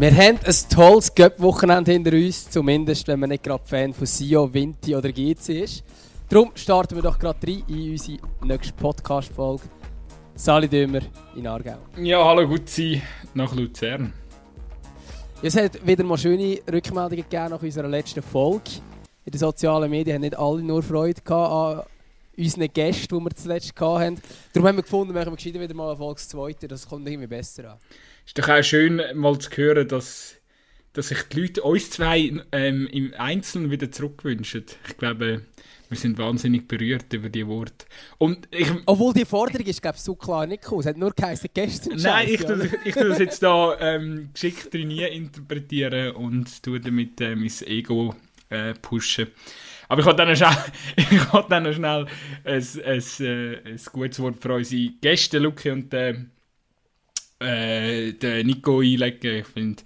Wir haben ein tolles Cup-Wochenende hinter uns, zumindest wenn man nicht gerade Fan von Sio, Vinti oder GC ist. Darum starten wir doch gerade rein in unsere nächste Podcast-Folge. Sali Dömer in Aargau. Ja, hallo Gutzi nach Luzern. Es hat wieder mal schöne Rückmeldungen gegeben nach unserer letzten Folge. In den sozialen Medien haben nicht alle nur Freude an unseren Gästen, die wir zuletzt hatten. Darum haben wir gefunden, wir machen wieder mal eine Folge zweite. Das kommt irgendwie besser an. Ist doch auch schön, mal zu hören, dass, dass sich die Leute uns zwei ähm, im Einzelnen wieder zurückwünschen. Ich glaube, wir sind wahnsinnig berührt über die Worte. Und ich, Obwohl die Forderung ist, glaube ich, so klar nicht cool. Es hat nur geheißen, gestern Nein, ich, tue, ich tue das jetzt da ähm, geschickt nie interpretieren und tue damit äh, mein Ego äh, pushen. Aber ich wollte dann schnell, ich dann noch schnell ein, ein, ein, äh, ein gutes Wort für unsere Gäste, Luki und äh, äh, den Nico einlegen. Ich finde,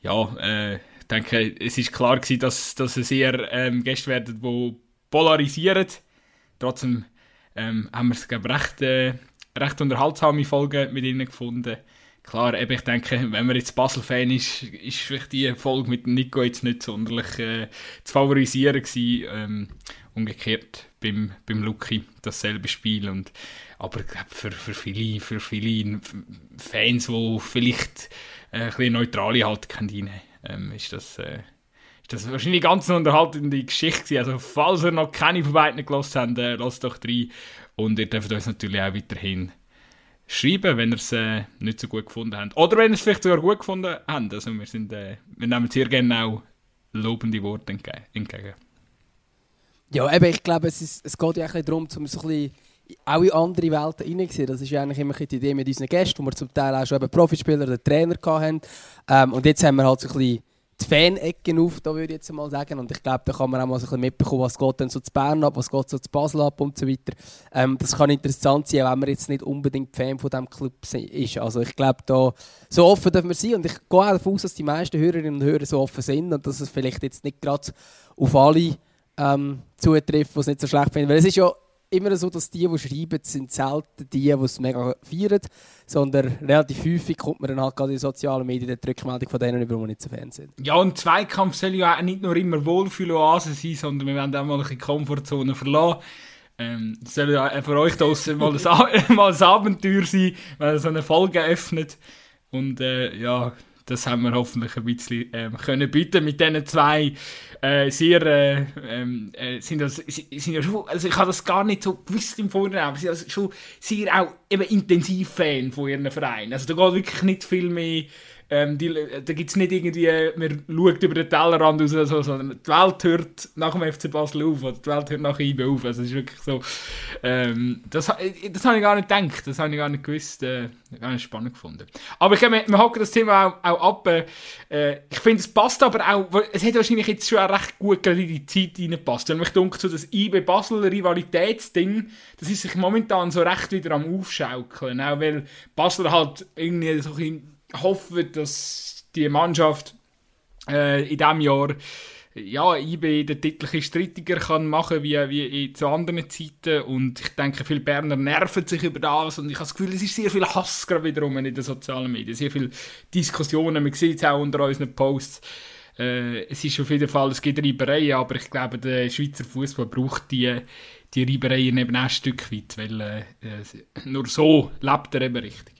ja, äh, denke, es ist klar gewesen, dass, dass es eher ähm, Gäste werden, die polarisieren. Trotzdem ähm, haben wir es, recht, äh, recht unterhaltsame Folgen mit ihnen gefunden. Klar, eben, ich denke, wenn man jetzt Basel-Fan ist, ist vielleicht die Folge mit Nico jetzt nicht sonderlich äh, zu favorisieren gewesen. Ähm, umgekehrt beim, beim Lucky dasselbe Spiel. Und, aber für, für, viele, für viele Fans, die vielleicht äh, ein bisschen neutrale Haltung können, ähm, ist das... Äh, das wahrscheinlich eine ganz unterhaltende Geschichte Also falls ihr noch keine von beiden gelassen habt, äh, lasst doch rein. Und ihr dürft uns natürlich auch weiterhin schreiben, wenn ihr es äh, nicht so gut gefunden habt. Oder wenn ihr es vielleicht sogar gut gefunden habt. Also wir, sind, äh, wir nehmen sehr gerne auch lobende Worte entgegen. Ja, eben, ich glaube, es, ist, es geht ja auch darum, um so ein bisschen auch in andere Welten hineingesehen. Das ist ja eigentlich immer die Idee mit unseren Gästen, wo wir zum Teil auch schon eben Profispieler oder Trainer hatten. Ähm, und jetzt haben wir halt so ein bisschen die Fan-Ecken auf, da würde ich jetzt mal sagen. Und ich glaube, da kann man auch mal so ein bisschen mitbekommen, was geht denn so zu Bern ab, was geht so zu Basel ab und so weiter. Ähm, das kann interessant sein, wenn man jetzt nicht unbedingt Fan von diesem Club ist. Also ich glaube, da so offen dürfen wir sein. Und ich gehe auch davon aus, dass die meisten Hörerinnen und Hörer so offen sind und dass es vielleicht jetzt nicht gerade auf alle ähm, zutrifft, die es nicht so schlecht finden. Weil es ist ja immer so, dass die, die schreiben, sind selten die, die es mega feiern, sondern relativ häufig kommt man dann halt gerade in sozialen Medien die Rückmeldung von denen über, die nicht so Fan sind. Ja, und Zweikampf soll ja auch nicht nur immer Wohlfühloase sein, sondern wir werden auch mal eine Komfortzone verlassen. Ähm, soll ja für euch draußen mal, mal ein Abenteuer sein, wenn ihr so eine Folge öffnet. Und äh, ja, das haben wir hoffentlich ein bisschen ähm, können bieten mit diesen zwei äh, sehr äh, ähm, äh, sind, das, sind ja schon, also ich habe das gar nicht so gewusst im Vorhinein, aber sie sind also schon sehr auch eben intensiv Fan von ihren Vereinen. Also da geht wirklich nicht viel mehr ähm, die, da gibt es nicht irgendwie, man schaut über den Tellerrand raus, so, sondern die Welt hört nach dem FC Basel auf oder die Welt hört nach IB auf. Also es ist wirklich so, ähm, das, das habe ich gar nicht gedacht, das habe ich gar nicht gewusst, äh, gar nicht spannend gefunden. Aber ich, wir, wir hacken das Thema auch, auch ab. Äh, ich finde, es passt aber auch, es hat wahrscheinlich jetzt schon recht gut gerade in die Zeit reingepasst. Wenn mich denke, so das IB Basel Rivalitätsding, das ist sich momentan so recht wieder am Aufschaukeln, auch weil Basel halt irgendwie so ein hoffe, dass die Mannschaft äh, in diesem Jahr ja, IB den Titel strittiger kann machen wie, wie zu anderen Zeiten. Und ich denke, viele Berner nerven sich über das. Und ich habe das Gefühl, es ist sehr viel Hass gerade wiederum in den sozialen Medien, sehr viele Diskussionen, man sieht es auch unter unseren Posts, äh, es ist auf jeden Fall, es gibt Reibereien, aber ich glaube, der Schweizer Fußball braucht die, die Reibereien eben auch ein Stück weit, weil äh, nur so lebt er eben richtig.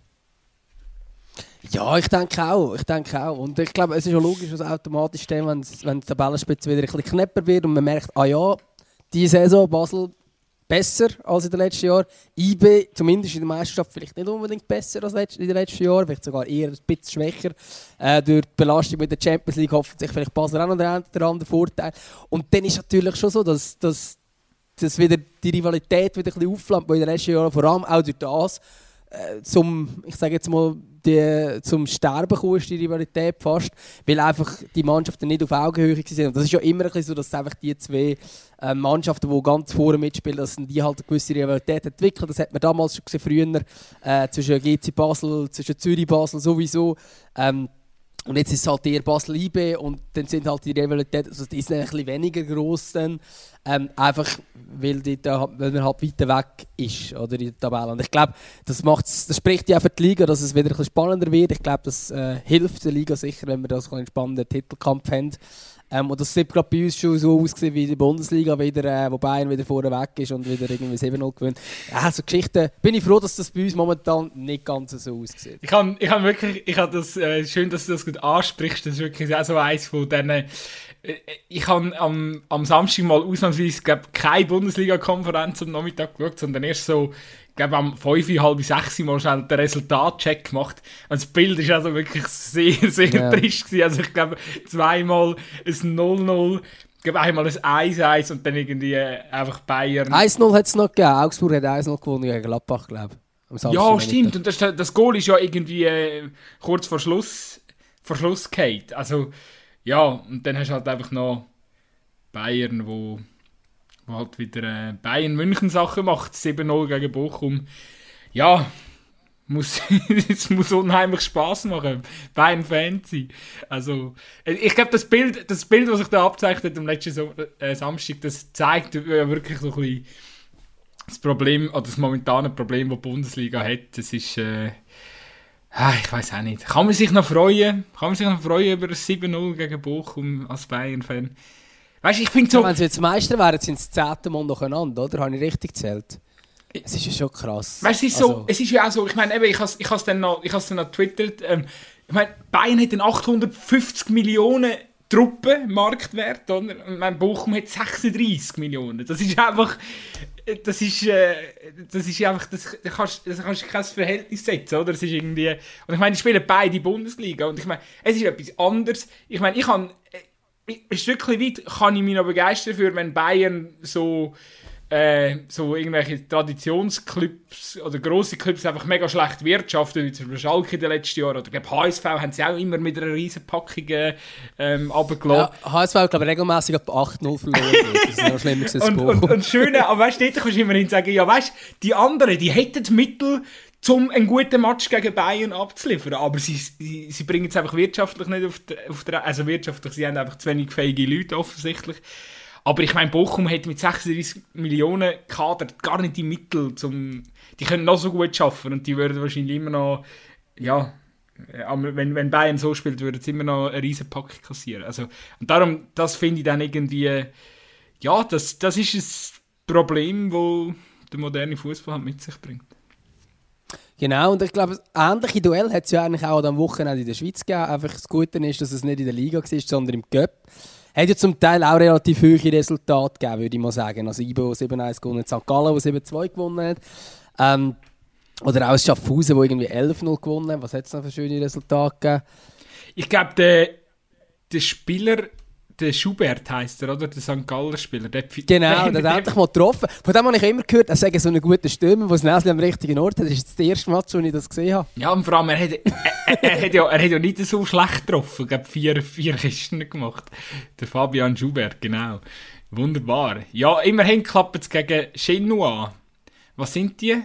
Ja, ich denke auch. Ich denke auch. Und ich glaube, es ist ja logisch, dass automatisch dann, wenn, wenn die Tabellenspitze wieder ein bisschen knapper wird und man merkt, ah ja, die Saison Basel besser als in den letzten Jahren. IB, zumindest in der Meisterschaft, vielleicht nicht unbedingt besser als in den letzten Jahren, vielleicht sogar eher ein bisschen schwächer. Äh, durch die Belastung mit der Champions League hofft sich vielleicht Basel auch noch den anderen Vorteil. Und dann ist es natürlich schon so, dass, dass, dass wieder die Rivalität wieder ein bisschen aufflammt, weil in den letzten Jahren vor allem auch durch das äh, zum, ich sage jetzt mal, die, zum Sterben gekommen ist, die Rivalität fast, weil einfach die Mannschaften nicht auf Augenhöhe waren. Und das ist ja immer ein so, dass einfach die zwei äh, Mannschaften, die ganz vorne mitspielen, dass die halt eine gewisse Rivalität entwickeln. Das hat man damals schon gesehen, früher, äh, zwischen GC Basel, zwischen Zürich Basel sowieso. Ähm, Und jetzt ist es halt eher Basel IB und dann sind halt die Rivalität, also die ist ein bisschen weniger groß dann. Ähm, einfach weil, die da, weil man halt weiter weg ist oder, in der Tabelle. Und ich glaube, das, macht's, das spricht ja für die Liga, dass es wieder ein bisschen spannender wird. Ich glaube, das äh, hilft der Liga sicher, wenn wir da so einen spannenden Titelkampf haben. Ähm, und das sieht gerade bei uns schon so aus wie die Bundesliga wieder, äh, wo Bayern wieder vorne weg ist und wieder irgendwie 7-0 gewinnt. Also Geschichten, bin ich froh, dass das bei uns momentan nicht ganz so aussieht. Ich habe ich hab wirklich, ich habe das, äh, schön, dass du das gut ansprichst, das ist wirklich auch so eins von diesen, äh, ich habe am, am Samstag mal ausnahmsweise glaub, keine Bundesliga-Konferenz am Nachmittag geschaut, sondern erst so glaube, am 5, halb 6 Mal schnell den Resultatcheck gemacht. Und das Bild war also wirklich sehr, sehr ja. trist. Gewesen. Also ich glaube, zweimal ein 0-0, ich glaube einmal ein 1-1 und dann irgendwie einfach Bayern. 1-0 hat es noch gegeben. Augsburg hat 1-0 gewonnen gegen Gladbach, glaube ich. Ja, stimmt. Und das, das Goal ist ja irgendwie äh, kurz vor Schluss, vor Schluss gefallen. Also, ja, und dann hast du halt einfach noch Bayern, wo wo halt wieder äh, Bayern München Sachen macht, 7-0 gegen Bochum. Ja, muss, es muss unheimlich Spaß machen, Bayern Fan sein. Also, äh, ich glaube, das Bild, das Bild, was sich da abzeichnet am letzten so äh, Samstag, das zeigt ja wirklich so ein bisschen das Problem, oder das momentane Problem, das die Bundesliga hat. Das ist, äh, ah, ich weiß auch nicht. Kann man sich noch freuen? Kann man sich noch freuen über das 7-0 gegen Bochum als Bayern-Fan? Weißt ich finde so. Wenn sie jetzt Meister wären, sind sie das zehnte Mal nacheinander, oder? Habe ich richtig gezählt? Es ist ja schon krass. Weißt du, es, ist also. so, es ist ja auch so, ich meine, ich habe es ich dann noch, ich dann noch twittert. Ähm, ich meine, Bayern hat einen 850 Millionen Truppen Marktwert, oder? Und mein Bochum hat 36 Millionen. Das ist einfach. Das ist, äh, das ist einfach, das, das kannst, das kannst du kein Verhältnis setzen, oder? Das ist irgendwie, und ich meine, die spielen beide Bundesliga, und ich meine, es ist etwas anderes. Ich meine, ich habe, ein Stückchen weit kann ich mich noch begeistern für, wenn Bayern so, äh, so irgendwelche Traditionsclubs oder grosse Clubs einfach mega schlecht wirtschaften, wie zum Beispiel Schalke in den letzten Jahren. Oder ich glaube, HSV haben sie auch immer mit einer riesen Packung ähm, runtergelassen. Ja, HSV, glaube ich, regelmäßig ab 8-0 verloren. das ist noch schlimmer als und, und, und Schöne, aber weißt du, dort kannst du immerhin sagen, ja weißt die anderen, die hätten Mittel, um einen guten Match gegen Bayern abzuliefern. Aber sie, sie, sie bringen es einfach wirtschaftlich nicht auf der, auf der... Also wirtschaftlich, sie haben einfach zu wenig fähige Leute offensichtlich. Aber ich meine, Bochum hat mit 36 Millionen Kader gar nicht die Mittel, zum, die können noch so gut schaffen und die würden wahrscheinlich immer noch, ja, wenn, wenn Bayern so spielt, würden sie immer noch eine riesen Pack kassieren. Also, und darum, das finde ich dann irgendwie, ja, das, das ist ein Problem, das der moderne Fußball halt mit sich bringt. Genau, und ich glaube, ähnliche Duell hat es ja eigentlich auch am Wochenende in der Schweiz gegeben. Einfach das Gute ist, dass es nicht in der Liga war, sondern im Cup. Hat ja zum Teil auch relativ hohe Resultate gegeben, würde ich mal sagen. Also IBO 7-1 gewonnen, St. Gallen, der 7-2 gewonnen hat. Ähm, oder auch Schaffhausen, der irgendwie 11-0 gewonnen hat. Was hat es noch für schöne Resultate gegeben? Ich glaube, der, der Spieler der Schubert heisst er, oder? Der St. Galler Spieler. Der, genau, der, hat endlich mal getroffen. Von dem habe ich immer gehört, er sei so einen guten Stürmer, der das Näschen am richtigen Ort hat. Das ist das erste Mal, als ich das gesehen habe. Ja, und vor allem, er hat, er, er, hat, ja, er hat ja nicht so schlecht getroffen. Ich habe vier, vier Kisten gemacht. Der Fabian Schubert, genau. Wunderbar. Ja, immerhin klappt es gegen Genoa. Was sind die?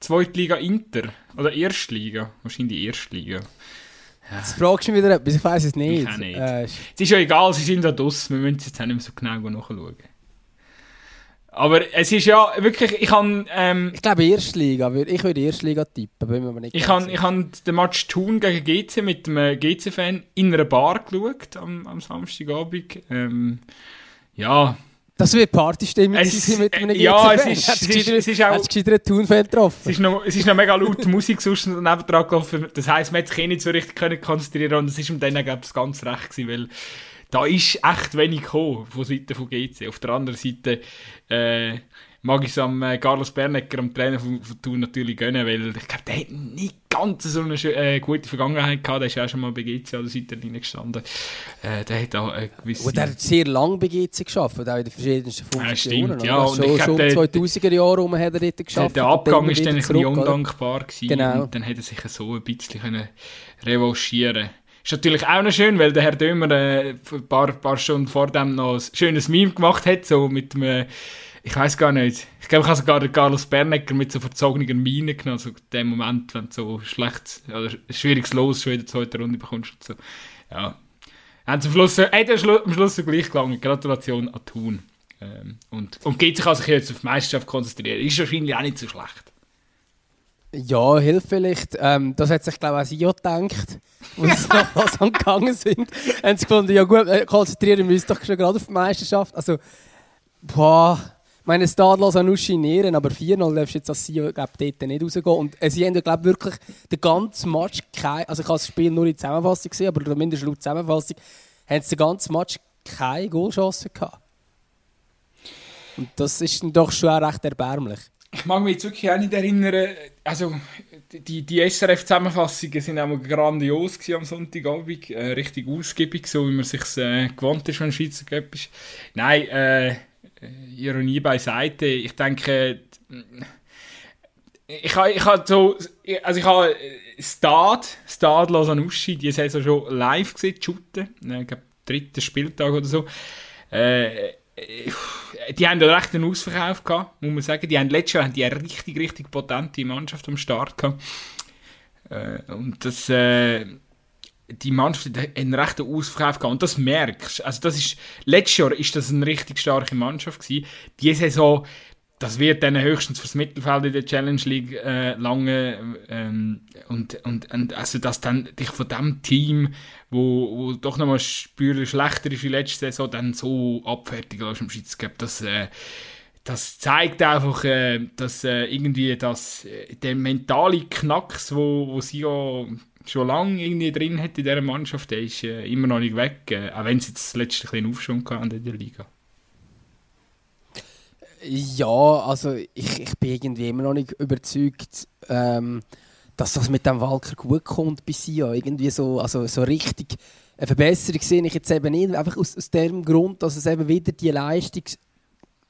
Zweitliga Inter? Oder Erstliga? Wahrscheinlich Erstliga. Jetzt fragst du mich wieder etwas, ich weiß es nicht. Ich nicht. Äh, es ist ja egal, sie sind da draussen, wir müssen es jetzt auch nicht mehr so genau nachschauen. Aber es ist ja wirklich, ich kann... Ähm, ich glaube Erstliga, ich würde Erstliga tippen, bin mir nicht Ich habe ich den Match Thun gegen GC mit einem GC-Fan in einer Bar geschaut am, am Samstagabend. Ähm, ja, das wird Partystimmung es, mit einem Ja, es ist, es ist, es ist auch... Hast du Thunfan getroffen? Es ist noch, es ist noch mega laut Musik sonst nebendran gelaufen. Das heisst, man hat sich eh nicht so richtig können konzentrieren und es ist um dann, glaube ich, ganz recht gewesen, weil da ist echt wenig gekommen von Seite von GC. Auf der anderen Seite... Äh, mag ich es am äh, Carlos Bernecker, am Trainer von, von Thun, natürlich gönnen, weil ich glaube, der hat nicht ganz so eine äh, gute Vergangenheit gehabt. Der ist ja schon mal bei GC an der Seite gestanden. Äh, der hat auch äh, gewisse... Und der hat sehr lange bei GC geschafft, auch in den verschiedensten Funktionen. Ja, stimmt, ja. Und schon, ich schon 2000er Jahre rum hat er dort geschafft. Der, der Abgang war dann ein bisschen undankbar gewesen, genau. und dann hat er sich so ein bisschen können revanchieren ist natürlich auch noch schön, weil der Herr Dömer äh, ein paar, paar Stunden vor dem noch ein schönes Meme gemacht hat, so mit einem ich weiß gar nicht. Ich glaube, ich habe sogar den Carlos Bernecker mit so verzogener Miene genommen, so in dem Moment, wenn du so schlecht, oder schwieriges Los schon in der zweiten Runde bekommst und so. Ja. Haben zum Schluss, äh, am Schluss so gleich gelangen. Gratulation an Thun. Ähm, und, und geht sich also jetzt auf die Meisterschaft konzentrieren. Ist wahrscheinlich auch nicht so schlecht. Ja, hilft vielleicht. Ähm, das hat sich, glaube ich, auch Sio gedacht, als sie nach Lausanne gegangen sind. haben sie gefunden, ja gut, äh, konzentrieren wir uns doch schon gerade auf die Meisterschaft. Also, boah, meine Stadlos an Uschinieren, aber 4-0 darfst du jetzt als Sio, glaube dort nicht rausgehen. Und äh, sie haben glaube wirklich den ganzen Match kein, also ich habe das Spiel nur in Zusammenfassung gesehen, aber zumindest laut Zusammenfassung, haben sie den ganzen Match keine Goalchance gehabt. Und das ist dann doch schon auch recht erbärmlich. Ich mag mich jetzt wirklich auch nicht erinnern, also die, die SRF-Zusammenfassungen sind auch grandios am Sonntagabend, äh, richtig ausgiebig, so wie man sich äh, gewohnt ist, wenn Schweizer Cup ist. Nein, äh, Ironie beiseite, ich denke, ich habe ich ha so, also ich habe Stad, Stad Lausanne-Uschi, die Saison schon live gesehen, shooten, ich glaube, dritten Spieltag oder so. Äh, die haben einen Ausverkauf gehabt, muss man sagen. Die haben letztes Jahr haben die eine richtig, richtig potente Mannschaft am Start gehabt. Äh, und das, äh, die Mannschaft hat einen rechten Ausverkauf gehabt. Und das merkst Also das ist, letztes Jahr ist das eine richtig starke Mannschaft gewesen. Die Saison, das wird dann höchstens fürs Mittelfeld in der Challenge League äh, lange ähm, und, und, und also dass dann dich von dem Team, wo, wo doch nochmal spürlich schlechter ist wie letzte Saison, dann so abfertigen lässt im Schiedsgeber, das äh, das zeigt einfach, äh, dass äh, irgendwie das, äh, der mentale Knacks, wo, wo sie ja schon lange irgendwie drin hat in dieser Mannschaft, der ist äh, immer noch nicht weg, äh, auch wenn sie jetzt letzte ein Aufschwung hatten in der Liga. Ja, also ich, ich bin irgendwie immer noch nicht überzeugt, ähm, dass das mit dem Walker gut kommt bis hier. Irgendwie so, also so richtig eine Verbesserung sehe ich jetzt eben nicht. Einfach aus, aus dem Grund, dass es eben wieder die Leistung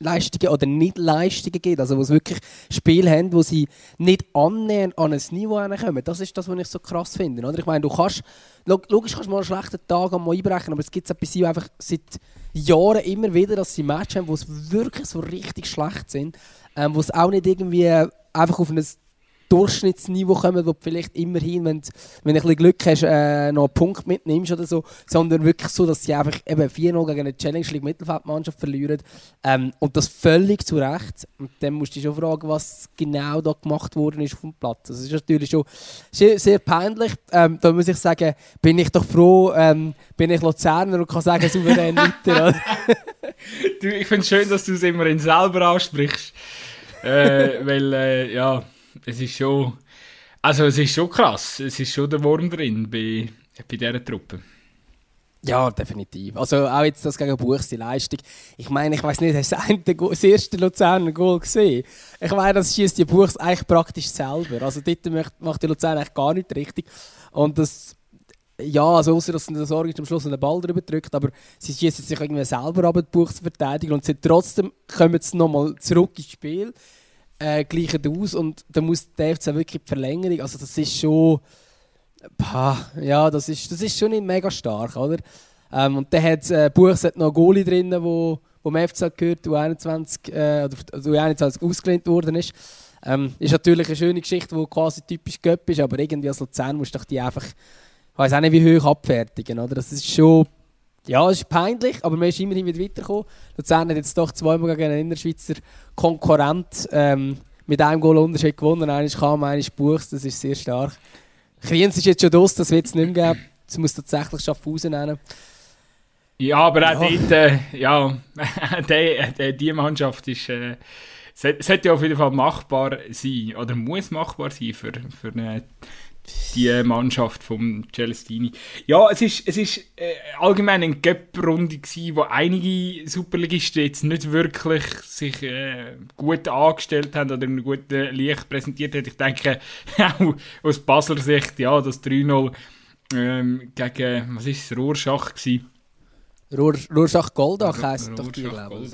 Leistungen oder Nicht-Leistungen gibt. Also wo es wirklich Spiele haben, wo sie nicht annähernd an ein Niveau kommen. Das ist das, was ich so krass finde. Oder? Ich meine, du kannst, logisch kannst du mal einen schlechten Tag einmal einbrechen, aber es gibt bei sie einfach seit Jahren immer wieder, dass sie Matches haben, wo es wirklich so richtig schlecht sind. Ähm, wo es auch nicht irgendwie einfach auf ein Durchschnittsniveau kommen, wo du vielleicht immerhin, wenn, wenn du ein bisschen Glück hast, äh, noch einen Punkt mitnimmst oder so, sondern wirklich so, dass sie einfach eben 4-0 gegen eine Challenge League Mittelfeldmannschaft verlieren. Ähm, und das völlig zu Recht. Und dann musst du dich schon fragen, was genau da gemacht worden ist auf dem Platz. Das ist natürlich schon sehr, sehr peinlich. Ähm, da muss ich sagen, bin ich doch froh, ähm, bin ich Luzerner und kann sagen, souverän weiter. du, ich finde es schön, dass du es immerhin selber aussprichst. äh, weil, äh, ja es ist schon, also es ist schon krass, es ist schon der Wurm drin bei, bei dieser Truppe. Ja, definitiv. Also auch jetzt das gegen Buchs, die Leistung. Ich meine, ich weiß nicht, hast du das, erste Luzerner Goal gesehen? Ich meine, das schießt die Buchs eigentlich praktisch selber. Also dort macht die Luzern eigentlich gar nicht richtig. Und das, ja, also außer dass der Sorge am Schluss einen Ball drüber drückt, aber sie schießen sich irgendwie selber ab, die Buchs zu verteidigen und sie trotzdem kommen sie nochmal zurück ins Spiel äh, gleichen aus und da muss der FC wirklich die Verlängerung, also das ist schon, pah, ja, das ist, das ist schon nicht mega stark, oder? Ähm, und dann hat äh, Buchs hat noch Goalie drin, wo, dem FC gehört, der 21, äh, oder, also 21 ausgelehnt worden ist. Ähm, ist natürlich eine schöne Geschichte, die quasi typisch Göpp ist, aber irgendwie als Luzern musst du die einfach, ich weiß auch nicht, wie hoch abfertigen, oder? Das ist schon ja, es ist peinlich, aber man ist immerhin wieder weitergekommen. Luzern hat jetzt doch zweimal gegen einen Innerschweizer Konkurrent ähm, mit einem Goal Unterschied gewonnen. Einer kam, einer Buchs, das ist sehr stark. Kriens ist jetzt schon durch, das wird es nicht mehr geben. Es muss tatsächlich Schaffhausen nennen. Ja, aber auch ja. dort, äh, ja, die, die, Mannschaft ist, äh, sollte ja auf jeden Fall machbar sein, oder muss machbar sein für, für eine die Mannschaft vom Celestini. Ja, es ist, es ist äh, allgemein eine Cup-Runde wo einige Superligisten jetzt nicht wirklich sich äh, gut angestellt haben oder in einem guten Licht präsentiert haben. Ich denke, auch aus Basler Sicht, ja, das 3-0 ähm, gegen, was ist es, Rorschach gewesen. Rorschach-Goldach heisst doch die, glaube ich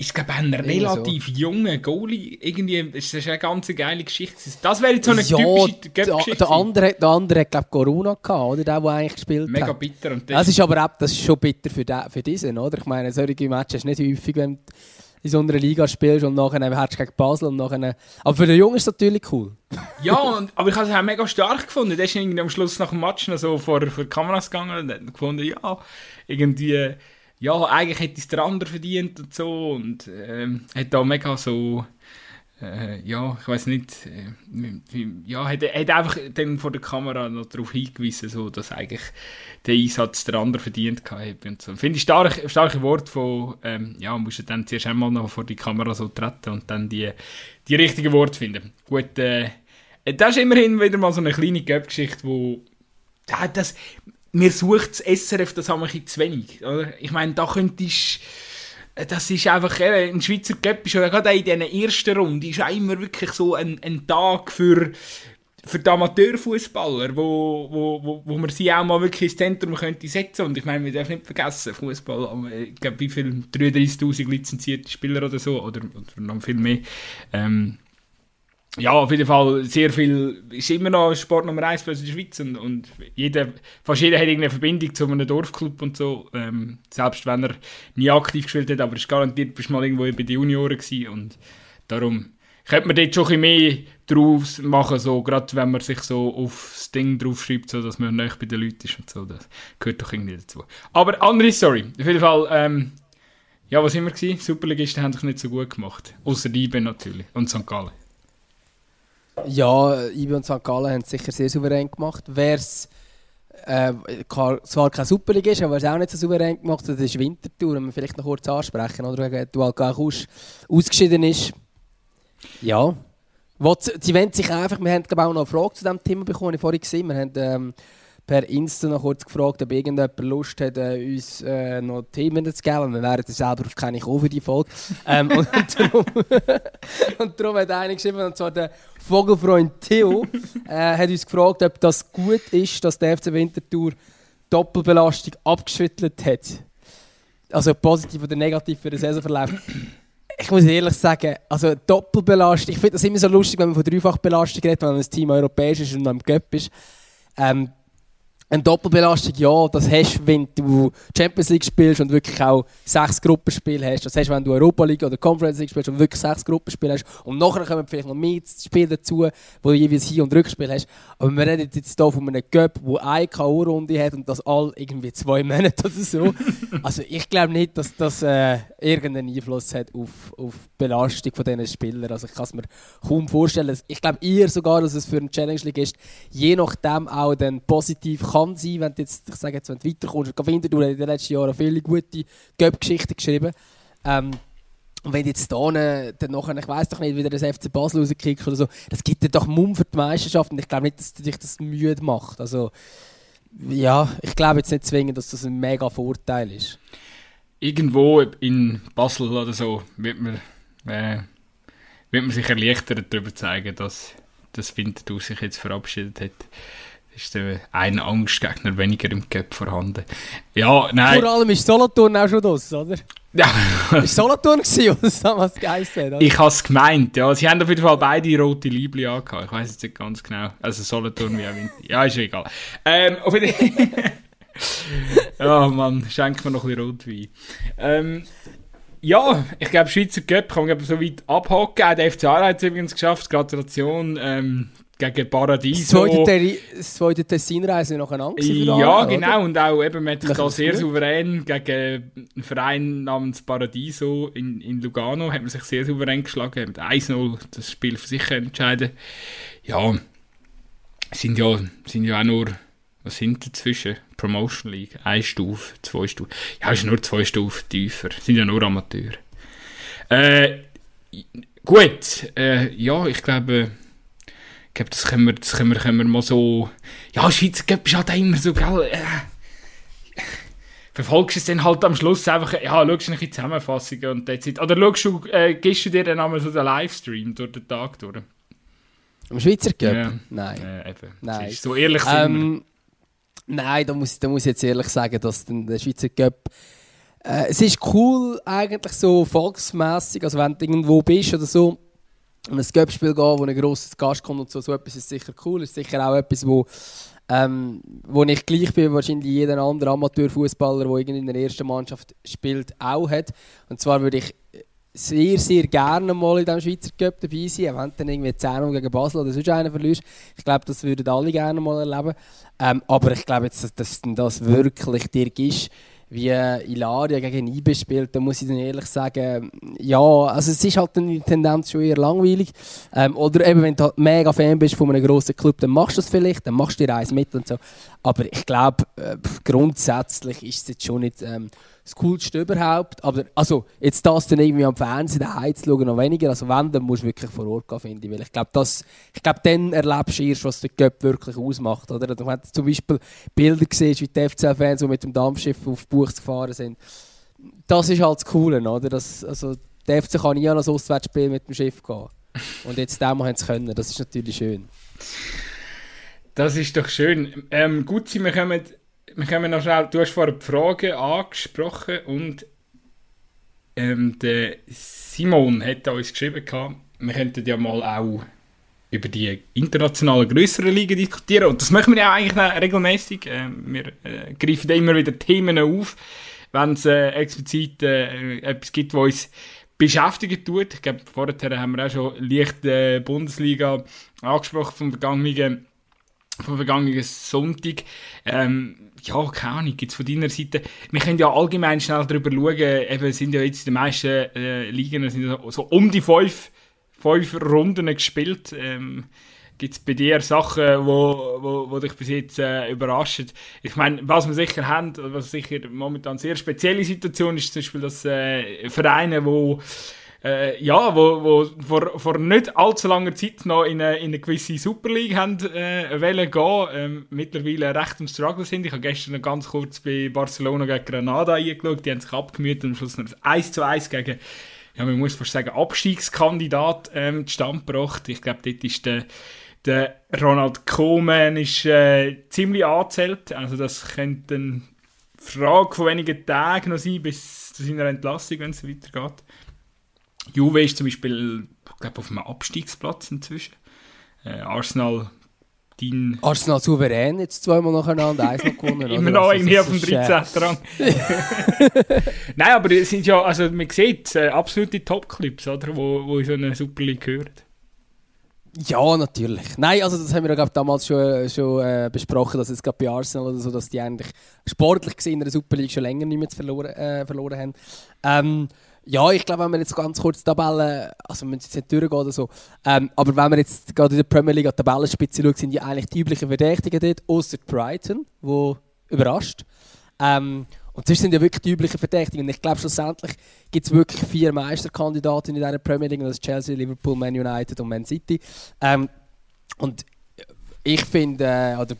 ist glaube ein relativ so. junger Goalie. Irgendwie, ist das eine ganz geile Geschichte. Das wäre jetzt so eine ja, typische Geschichte. Der andere, der andere hat glaube Corona gehabt, oder? Der, der eigentlich gespielt Mega hat. bitter. Und das, das ist aber auch, das ist schon bitter für, den, für diesen, oder? Ich meine, solche Matches hast du nicht häufig, wenn in so einer Liga spielst und nachher hättest du gegen Basel und nachher... Aber für den Jungen ist es natürlich cool. ja, und, aber ich habe es auch mega stark gefunden. Der ist irgendwie am Schluss nach dem Match noch so vor, vor Kameras gegangen und hat gefunden, ja, irgendwie... Ja, eigentlich hätte es der andere verdient und so und ähm, hat da mega so äh, ja, ich weiß nicht, äh, ja, hat, hat einfach dann vor der Kamera noch darauf hingewiesen, so, dass eigentlich der Einsatz der andere verdient hat. Und so. Finde ich stark, starke Wort von, ähm, ja, musst du dann zuerst einmal noch vor die Kamera so treten und dann die, die richtigen Worte finden. Gut, äh, das ist immerhin wieder mal so eine kleine Gap-Geschichte, wo, das, mir sucht das SRF das haben wir zu wenig, oder? Ich meine, da könntest das ist einfach, eben, ein Schweizer Cup ist gerade in dieser ersten Runde ist immer wirklich so ein, ein Tag für, für die Amateurfußballer, wo, wo, wo, wo man sie auch mal wirklich ins Zentrum könnte setzen und ich meine, wir dürfen nicht vergessen, Fußball, ich glaube, wie viele 33'000 lizenzierte Spieler oder so, oder, oder noch viel mehr, ähm, ja, auf jeden Fall sehr viel, ist immer noch Sport Nummer 1 in der Schweiz und, und jeder, fast jeder hat irgendeine Verbindung zu einem Dorfclub und so, ähm, selbst wenn er nie aktiv gespielt hat, aber es ist garantiert, bist mal irgendwo bei den Junioren gewesen und darum könnte man dort schon ein bisschen mehr draus machen, so, gerade wenn man sich so aufs Ding draufschreibt, so dass man näher bei den Leuten ist und so, das gehört doch irgendwie dazu. Aber andere Story, auf jeden Fall, ähm, ja, was immer gewesen? Superligisten haben sich nicht so gut gemacht, außer die IBE natürlich und St. Gallen. Ja, IB und St. Gallen haben es sicher sehr souverän gemacht. Wer es äh, zwar kein Superliga ist, aber es auch nicht so souverän gemacht das ist Wintertour, wenn wir vielleicht noch kurz ansprechen, oder wenn du aus, ausgeschieden ist. Ja. Sie wollen sich einfach, wir haben glaube auch noch eine Frage zu diesem Thema bekommen, ich vorhin gesehen, wir haben ähm, per Insta noch kurz gefragt, ob irgendjemand Lust hat, äh, uns äh, noch Themen zu geben. Wir wären selber auf keine für die Folge. ähm, und, darum, und darum hat einer geschrieben, und zwar der Vogelfreund Theo, äh, hat uns gefragt, ob das gut ist, dass der FC Winterthur Doppelbelastung abgeschüttelt hat. Also positiv oder negativ für den Saisonverlauf. Ich muss ehrlich sagen, also Doppelbelastung, ich finde das immer so lustig, wenn man von Dreifachbelastung redet, wenn ein Team europäisch ist und noch im Cup ist. Ähm, eine Doppelbelastung, ja, das hast du, wenn du Champions League spielst und wirklich auch sechs Gruppenspiele hast. Das hast du, wenn du Europa League oder Conference League spielst und wirklich sechs Gruppenspiele hast. Und nachher kommen vielleicht noch mehr Spiele dazu, wo du jeweils Hin- und Rückspiel hast. Aber wir reden jetzt hier von einem Cup, der eine K.O.-Runde hat und das all irgendwie zwei Monate oder so. also ich glaube nicht, dass das äh, irgendeinen Einfluss hat auf, auf die Belastung von diesen Spielern. Also ich kann es mir kaum vorstellen. Ich glaube eher sogar, dass es für einen Challenge League ist, je nachdem auch dann positiv kann kann sein, wenn du jetzt, ich sage jetzt, wenn du weiterkommst. Winterthur hat in den letzten Jahren viele gute Göpp-Geschichten geschrieben. Ähm, und wenn jetzt da dann nachher, ich weiß doch nicht, wie das FC Basel rauskriegst oder so, das gibt dir doch Mumm für die Meisterschaft und ich glaube nicht, dass dich das müde macht. Also, ja, ich glaube jetzt nicht zwingend, dass das ein mega Vorteil ist. Irgendwo in Basel oder so wird man, äh, wird man sich erleichtert darüber zeigen, dass das Winterthur sich jetzt verabschiedet hat ist ein Angstgegner weniger im Cup vorhanden. Ja, nein. Vor allem ist Solothurn auch schon das, oder? Ja. ist Solothurn gewesen, was damals geheißen hat? Ich habe es gemeint, ja. Sie haben auf jeden Fall beide rote Liebli angehabt. Ich weiß jetzt nicht ganz genau. Also Solothurn wie auch Winter. Ja, ist egal. Ähm, auf jeden Fall. ja, Mann, schenkt mir noch ein bisschen Rotwein. Ähm, ja, ich glaube, Schweizer Cup kann man so weit abhaken. Der FCA hat es übrigens geschafft. Gratulation. Ähm, gegen Paradiso. Das zweite Tessinreise nacheinander Ja, genau. Oder? Und auch eben, man hat da sehr souverän gegen einen Verein namens Paradiso in, in Lugano hat man sich sehr souverän geschlagen. Mit 1-0 das Spiel für sich entscheiden. Ja, sind ja, sind ja auch nur, was sind dazwischen? Promotion League, eine Stufe, zwei Stufen. Ja, ist nur zwei Stufen tiefer. Sind ja nur Amateure. Äh, gut, äh, ja, ich glaube ich glaube, das können wir, das können wir, können wir mal so... Ja, Schweizer Cup ist halt immer so, gell... Äh, verfolgst du es dann halt am Schluss einfach, ja, schaust du eine Zusammenfassung und that's it. Oder schaust du, äh, gehst du dir dann einmal so den Livestream durch den Tag durch? Am Schweizer Cup? Ja. Nein. Äh, eben. Nein. So ehrlich sind ähm, Nein, da muss, da muss ich jetzt ehrlich sagen, dass der Schweizer Cup äh, es ist cool eigentlich so volksmässig, also wenn du irgendwo bist oder so, und ein Göppspiel gehen, wo ein grosses Gast kommt und so, so etwas ist sicher cool. Ist sicher auch etwas, wo, ähm, wo ich gleich bin, wahrscheinlich jeder andere Amateurfußballer, der in der ersten Mannschaft spielt, auch hat. Und zwar würde ich sehr, sehr gerne mal in diesem Schweizer Cup dabei sein, wenn du dann irgendwie 10 gegen Basel oder sonst einen verlierst. Ich glaube, das würden alle gerne mal erleben. Ähm, aber ich glaube jetzt, dass das wirklich dir ist, wie Ilaria gegen IBE spielt, da muss ich dann ehrlich sagen, ja, also es ist halt eine Tendenz schon eher langweilig. Ähm, oder eben, wenn du halt mega Fan bist von einem grossen Club, dann machst du das vielleicht, dann machst du dir eins mit und so. Aber ich glaube, äh, grundsätzlich ist es jetzt schon nicht ähm, das Coolste überhaupt. Aber also, jetzt das dann irgendwie am Fernsehen daheim zu schauen, noch weniger. Also wenn, dann musst du wirklich vor Ort gehen, finde ich. Weil ich glaube, glaub, dann erlebst du erst, was der Cup wirklich ausmacht. Oder? Wenn du zum Beispiel Bilder siehst, wie die FCL-Fans, die mit dem Dampfschiff auf Buchs gefahren sind, das ist halt das Coole, oder? Das, also, der FC kann nie an ein Auswärtsspiel mit dem Schiff gehen. Und jetzt dem haben sie können. Das ist natürlich schön. Das ist doch schön. Ähm, gut, wir kommen wir kommen noch schnell, du hast vorhin die Fragen angesprochen und ähm, der Simon hat uns geschrieben, gehabt, wir könnten ja mal auch über die internationalen größeren Ligen diskutieren und das machen wir ja eigentlich regelmäßig. Äh, wir äh, greifen immer wieder Themen auf, wenn es äh, explizit äh, etwas gibt, was uns beschäftigen tut. Ich glaube, vorher haben wir auch schon leicht äh, Bundesliga angesprochen vom vergangenen, vom vergangenen Sonntag. Ähm, ja, keine Ahnung, gibt es von deiner Seite, wir können ja allgemein schnell darüber schauen, eben sind ja jetzt die meisten äh, Ligen sind so, so, um die fünf, fünf Runden gespielt. Ähm, gibt es bei dir Sachen, wo, wo, wo dich bis jetzt äh, überraschen? Ich meine, was wir sicher haben, was sicher momentan eine sehr spezielle Situation ist, zum Beispiel, dass äh, Vereine, wo äh, ja, wo, wo vor, vor nicht allzu langer Zeit noch in eine, in eine gewisse Super League haben, äh, wollen gehen, ähm, mittlerweile recht am Struggle sind. Ich habe gestern noch ganz kurz bei Barcelona gegen Granada eingeschaut, die haben sich abgemüht und am Schluss noch 1 zu 1 gegen, ja, man muss fast sagen, Abstiegskandidat ähm, zustande gebracht. Ich glaube, dort ist der der Ronald Koeman ist äh, ziemlich angezählt. Also das könnte eine Frage von wenigen Tagen noch sein, bis zu seiner Entlassung, wenn es weitergeht. Juve ist zum Beispiel glaub, auf einem Abstiegsplatz inzwischen. Äh, Arsenal dein... Arsenal souverän jetzt zweimal nacheinander eins noch gewonnen. Immer noch also, irgendwie auf dem 13. Rang. Nein, aber es sind ja, also man sieht, äh, absolute Top-Clips, oder, wo, wo in so eine Super League gehören. Ja, natürlich. Nein, also das haben wir ja glaub, damals schon, schon äh, besprochen, dass es bei Arsenal oder so, dass die eigentlich sportlich gesehen in der Super League schon länger nicht mehr verloren, äh, verloren haben. Ähm, ja, ich glaube, wenn wir jetzt ganz kurz die Tabelle, also wir müssen jetzt nicht durchgehen oder so, ähm, aber wenn wir jetzt gerade in der Premier League an die Tabellenspitze schauen, sind ja eigentlich die üblichen Verdächtigen dort, außer Brighton, wo überrascht. Ähm, und sonst sind ja wirklich die üblichen Verdächtigen. Und ich glaube, schlussendlich gibt es wirklich vier Meisterkandidaten in dieser Premier League, das ist Chelsea, Liverpool, Man United und Man City. Ähm, und ich finde, äh, oder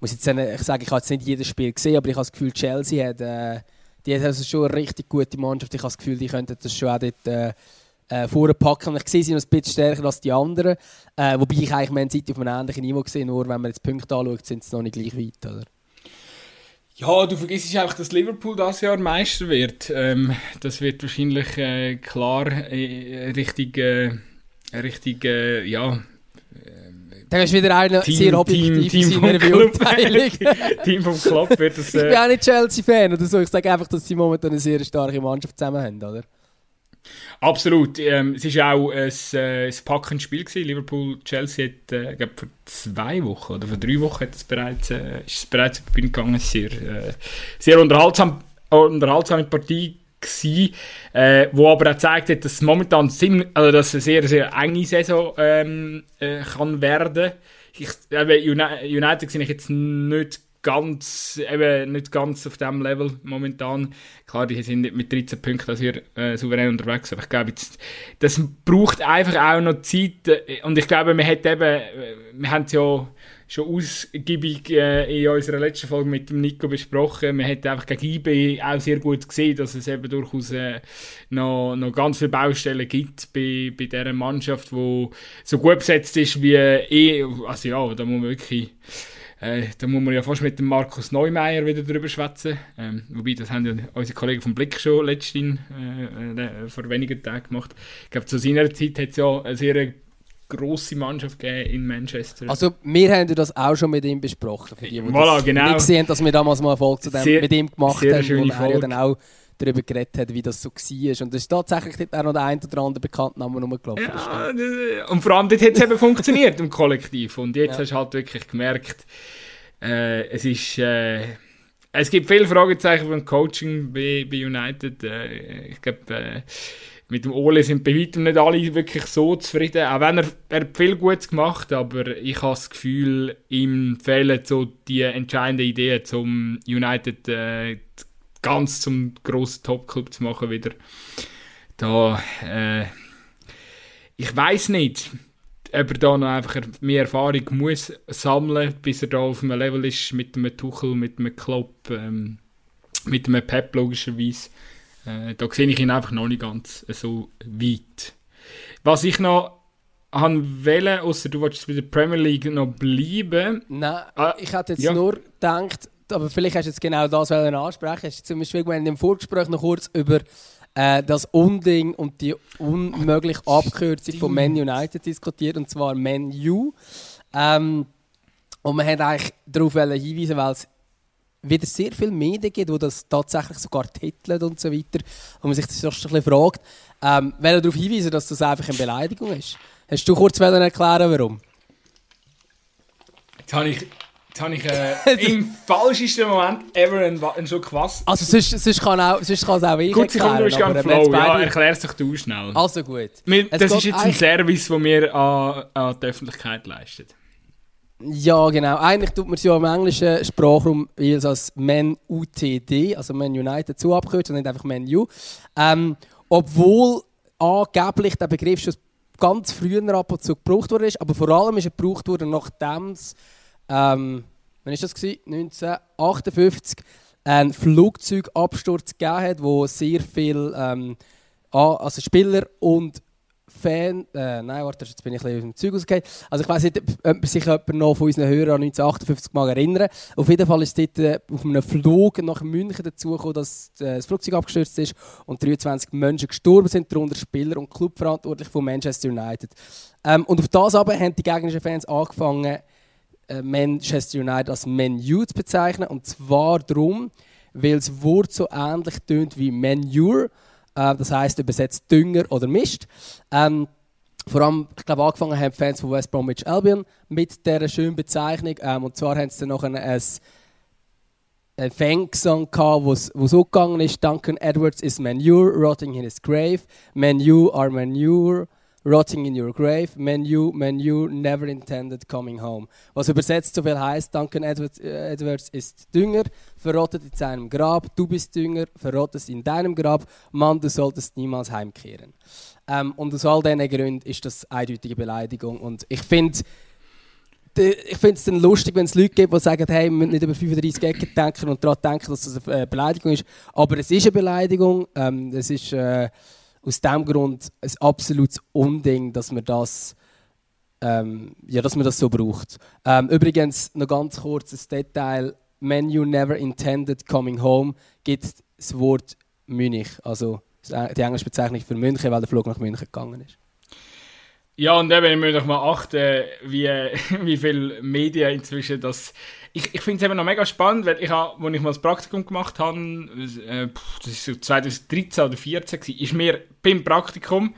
muss jetzt sagen, ich habe jetzt nicht jedes Spiel gesehen, aber ich habe das Gefühl, Chelsea hat äh, die haben also schon eine richtig gute Mannschaft. Ich habe das Gefühl, die könnten das schon auch dort äh, äh, vorpacken. Ich sehe sie noch ein bisschen stärker als die anderen. Äh, wobei ich eigentlich Man City auf einem ähnlichen Niveau sehe, nur wenn man jetzt Punkte anschaut, sind sie noch nicht gleich weit. Oder? Ja, du vergisst einfach, dass Liverpool das Jahr Meister wird. Ähm, das wird wahrscheinlich äh, klar äh, richtig, äh, richtig äh, ja, da ist wieder einer Team, sehr objektiv Team, Team in seiner Beurteilung. Team vom Club wird das... Äh... Ich bin auch nicht Chelsea-Fan oder so. Ich sage einfach, dass sie momentan eine sehr starke Mannschaft zusammen haben, oder? Absolut. Ähm, es war auch ein, äh, ein packendes Spiel. Liverpool-Chelsea hat, äh, glaube vor zwei Wochen oder vor drei Wochen hat es bereits, äh, ist es bereits über gegangen. Sehr, äh, sehr unterhaltsam, unterhaltsame Partie gewesen, äh, wo aber auch gezeigt hat, dass momentan ziemlich, also dass eine sehr, sehr enge Saison ähm, äh, kann werden. Ich, eben, United sehe ich jetzt nicht ganz, eben nicht ganz auf dem Level momentan. Klar, die sind mit 13 Punkten also hier, äh, souverän unterwegs, aber ich glaube, jetzt, das braucht einfach auch noch Zeit und ich glaube, wir, hat eben, äh, wir haben es ja schon ausgiebig äh, in unserer letzten Folge mit dem Nico besprochen. Man hat einfach gegen IB auch sehr gut gesehen, dass es eben durchaus äh, noch, noch ganz viele Baustellen gibt bei, bei dieser Mannschaft, die so gut besetzt ist wie eh. Also ja, da muss man wirklich. Äh, da muss man ja fast mit dem Markus Neumeier wieder drüber schwätzen. Ähm, wobei, das haben ja unsere Kollegen vom Blick schon letztens äh, äh, vor wenigen Tagen gemacht. Ich glaube, zu seiner Zeit hat es ja eine sehr grosse Mannschaft gegeben in Manchester. Also wir haben das auch schon mit ihm besprochen. Für die, die voilà, genau. nicht gesehen dass wir damals mal eine Folge zu dem, sehr, mit ihm gemacht haben. Und er ja dann auch darüber geredet hat, wie das so war. Und es ist tatsächlich dort auch noch der ein oder andere bekannte Name rumgelaufen. Ja, und vor allem dort hat es eben funktioniert im Kollektiv. Und jetzt ja. hast du halt wirklich gemerkt, äh, es ist... Äh, es gibt viele Fragezeichen beim Coaching bei, bei United. Äh, ich glaube, äh, mit dem Ole sind bei weitem nicht alle wirklich so zufrieden. Auch wenn er, er hat viel Gutes gemacht aber ich habe das Gefühl, ihm fehlen so die entscheidenden Ideen, um United äh, ganz zum grossen Top-Club zu machen wieder. Da, äh, ich weiß nicht, ob er da noch einfach mehr Erfahrung muss sammeln, bis er da auf einem Level ist mit einem Tuchel, mit einem Klopp, ähm, mit einem Pep logischerweise. Äh, da sehe ich ihn einfach noch nicht ganz so weit. Was ich noch haben wollen, außer du wolltest bei der Premier League noch bleiben. Nein, ah, ich hätte jetzt ja. nur gedacht, aber vielleicht hast du jetzt genau das ansprechen. Hast du zum Beispiel in dem Vorgespräch noch kurz über äh, das Unding und die unmögliche Abkürzung von Man United diskutiert, und zwar Man U. Ähm, und man hat eigentlich darauf hinweisen, weil es wieder sehr viele Medien gibt, die das tatsächlich sogar titeln und so weiter. Und man sich das fast ein bisschen fragt, ähm, will darauf hinweisen, dass das einfach eine Beleidigung ist. Hast du kurz erklären, warum? Jetzt habe ich, jetzt habe ich äh, im falschesten Moment ever einen, einen Schluck Wasser. Also sonst, sonst kann, auch, sonst kann es auch ich Gut, erklären. Gut, du bist Flow, ja, erklär sich du schnell. Also gut. das ist jetzt ein Service, den wir an, an die Öffentlichkeit leisten. Ja, genau. Eigentlich tut man es ja im englischen Sprachraum als Man UTD, also Man United, zu abkürzen und nicht einfach Man U. Ähm, obwohl angeblich der Begriff schon ganz früher ab und zu gebraucht ist, aber vor allem ist er gebraucht worden, nachdem es, ähm, wann war das? 1958 einen Flugzeugabsturz gegeben hat, wo sehr viele ähm, also Spieler und Fan. Äh, nein, warte, jetzt bin ich ein bisschen aus dem Zeug. Also, ich weiß nicht, ob sich jemand noch von unseren Hörern an 1958 mal erinnern. Auf jeden Fall ist dort äh, auf einem Flug nach München dazu gekommen, dass äh, das Flugzeug abgestürzt ist und 23 Menschen gestorben sind, darunter Spieler und Clubverantwortliche von Manchester United. Ähm, und auf das aber haben die gegnerischen Fans angefangen, äh, Manchester United als Man U zu bezeichnen. Und zwar darum, weil das Wort so ähnlich tönt wie Manure äh, das heißt übersetzt Dünger oder Mist. Ähm, vor allem, ich glaube, angefangen haben Fans von West Bromwich Albion mit dieser schönen Bezeichnung. Ähm, und zwar haben sie dann noch ein, ein, ein Fangsong gehabt, wo so gegangen ist: Duncan Edwards is manure, rotting in his grave. Menu are manure, rotting in your grave. Menu, menu, never intended coming home. Was übersetzt so viel heißt: Duncan Edwards, äh, Edwards ist Dünger, verrottet in seinem Grab. Du bist Dünger, verrottest in deinem Grab. Mann, du solltest niemals heimkehren. Ähm, und aus all diesen Gründen ist das eindeutige Beleidigung. Und ich finde, ich finde es dann lustig, wenn es Leute gibt, die sagen, hey, wir müssen nicht über 35 Ecken denken und daran denken, dass das eine Beleidigung ist. Aber es ist eine Beleidigung. Ähm, es ist äh, aus diesem Grund ein absolutes Unding, dass man das, ähm, ja, dass man das so braucht. Ähm, übrigens, noch ganz kurzes Detail. Menu never intended coming home gibt das Wort Münich. Also die englische Bezeichnung für München, weil der Flug nach München gegangen ist. Ja, und eben, wir müssen mal achten, wie, wie viele Medien inzwischen das. Ich, ich finde es eben noch mega spannend, weil ich, als ich mal das Praktikum gemacht habe, äh, das ist so 2013 oder 2014, ist mir beim Praktikum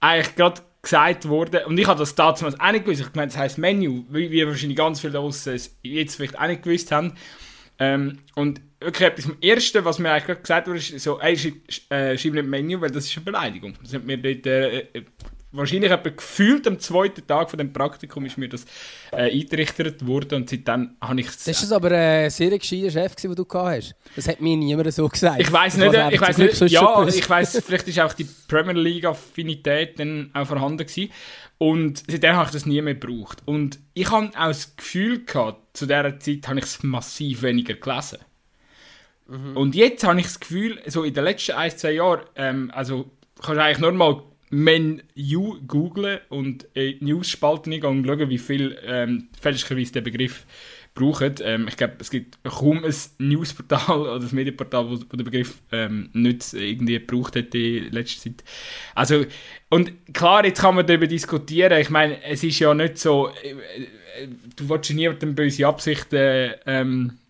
eigentlich gerade gesagt worden, und ich habe das damals auch nicht gewusst, ich meine, das heisst Menü, wie, wie wahrscheinlich ganz viele draussen jetzt vielleicht auch nicht gewusst haben. Ähm, und wirklich etwas vom Ersten, was mir eigentlich gesagt wurde, ist so, ey, schreib, äh, schreib nicht Menü, weil das ist eine Beleidigung. Das hat mir dort, äh, äh wahrscheinlich etwa gefühlt am zweiten Tag von dem Praktikum ist mir das äh, eingerichtet worden und seitdem habe ich Das ist aber ein sehr gescheiter Chef, den du gehabt hast. Das hat mir niemand so gesagt. Ich weiß nicht, ich weiß nicht, ja, ich weiß, vielleicht ist auch die Premier League Affinität dann auch vorhanden gewesen. Und seitdem habe ich das nie mehr gebraucht. Und ich habe auch das Gefühl gehabt, zu dieser Zeit habe ich es massiv weniger gelesen. Mhm. Und jetzt habe ich das Gefühl, so in den letzten ein, zwei Jahren, ähm, also kannst du eigentlich nur mal Menu googlen und in die News-Spalten gehen und schauen, wie viel ähm, fälschlicherweise der Begriff brauchen. Ähm, ich glaube, es gibt kaum ein Newsportal oder ein Medienportal, wo, wo der Begriff ähm, nicht irgendwie gebraucht hat in letzter Zeit. Also, und klar, jetzt kann man darüber diskutieren. Ich meine, es ist ja nicht so, äh, äh du willst niemandem böse Absichten ähm, Äh,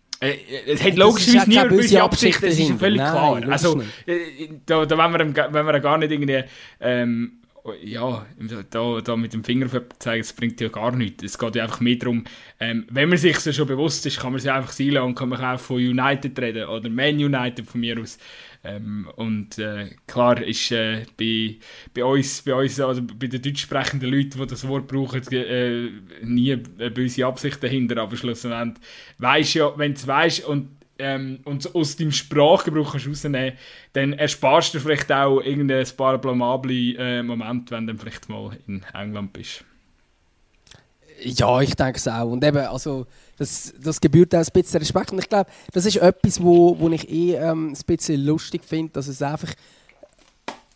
es hat logischerweise nie böse Absichten, das ist ja völlig Nein, klar. Also, äh, da, da wenn, wir, wenn wir gar nicht irgendwie, ähm, ja, da, da mit dem Finger zeigen, das bringt ja gar nichts. Es geht ja einfach mehr darum, ähm, wenn man sich so schon bewusst ist, kann man sich einfach sein und kann man auch von United reden oder Man United von mir aus. Ähm, und äh, klar ist äh, bei, bei uns, bei uns also bei den deutsch sprechenden Leuten, die das Wort brauchen, äh, nie eine böse Absicht dahinter, aber schlussendlich weisst ja, wenn du es weißt und ähm, und aus deinem Sprachgebrauch kannst rausnehmen, dann ersparst du vielleicht auch irgendein paar blamable äh, Moment, wenn du vielleicht mal in England bist. Ja, ich denke es auch. Und eben, also, das, das gebührt auch ein bisschen Respekt. Und ich glaube, das ist etwas, wo, wo ich eh ähm, ein bisschen lustig finde, dass es einfach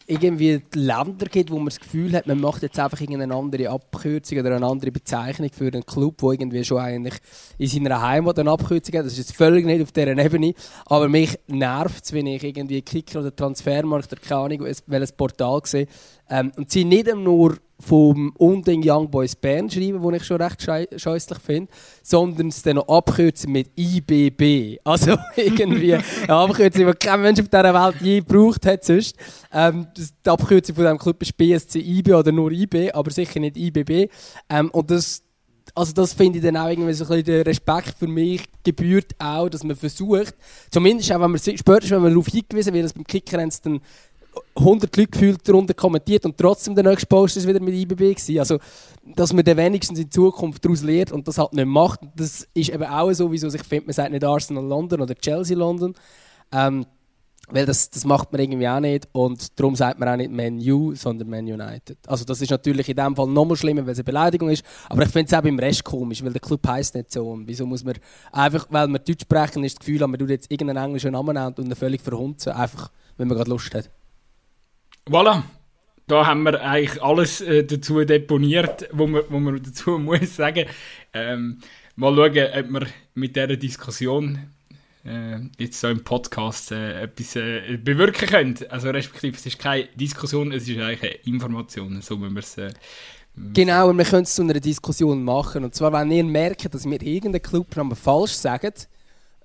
irgendwie Länder gibt, wo man das Gefühl hat, man macht jetzt einfach irgendeine andere Abkürzung oder eine andere Bezeichnung für einen Club, der irgendwie schon eigentlich in seiner Heimat eine Abkürzung hat. Das ist jetzt völlig nicht auf dieser Ebene. Aber mich nervt es, wenn ich irgendwie Kicker oder Transfermarkt oder keine Ahnung, welches Portal sehe. Ähm, und sie nicht nur vom Unding Young Boys Bern schreiben, wo ich schon recht scheußlich finde, sondern es dann noch abkürzen mit IBB. Also irgendwie eine Abkürzung, die kein Mensch auf dieser Welt je gebraucht hat sonst. Ähm, die Abkürzung von diesem Club ist BSC IB oder nur IB, aber sicher nicht IBB. Ähm, und das, also das finde ich dann auch irgendwie so ein bisschen der Respekt für mich gebührt auch, dass man versucht, zumindest auch wenn man spätestens, wenn man darauf hingewiesen wird, dass beim Kicker dann 100 Leute gefühlt darunter kommentiert und trotzdem der nächste Post ist wieder mit IBB gewesen. Also, dass man dann wenigstens in Zukunft daraus lernt und das halt nicht macht, das ist eben auch so, wieso ich finde, man sagt nicht Arsenal London oder Chelsea London. Ähm, weil das, das macht man irgendwie auch nicht und darum sagt man auch nicht Man U, sondern Man United. Also das ist natürlich in dem Fall noch mal schlimmer, weil es eine Beleidigung ist, aber ich finde es auch beim Rest komisch, weil der Club heisst nicht so und wieso muss man einfach, weil wir Deutsch sprechen, ist das Gefühl, man tut jetzt irgendeinen englischen Namen und einen völlig verhunzen, einfach, wenn man gerade Lust hat. Voilà. Da haben wir eigentlich alles äh, dazu deponiert, wo man, wo man dazu muss sagen. Ähm, mal schauen, ob wir mit dieser Diskussion äh, jetzt so im Podcast äh, etwas äh, bewirken können. Also respektive, es ist keine Diskussion, es ist eigentlich eine Information, so wie wir es... Äh, genau, und wir können es zu einer Diskussion machen. Und zwar, wenn ihr merkt, dass wir irgendeinen Clubnamen falsch sagen,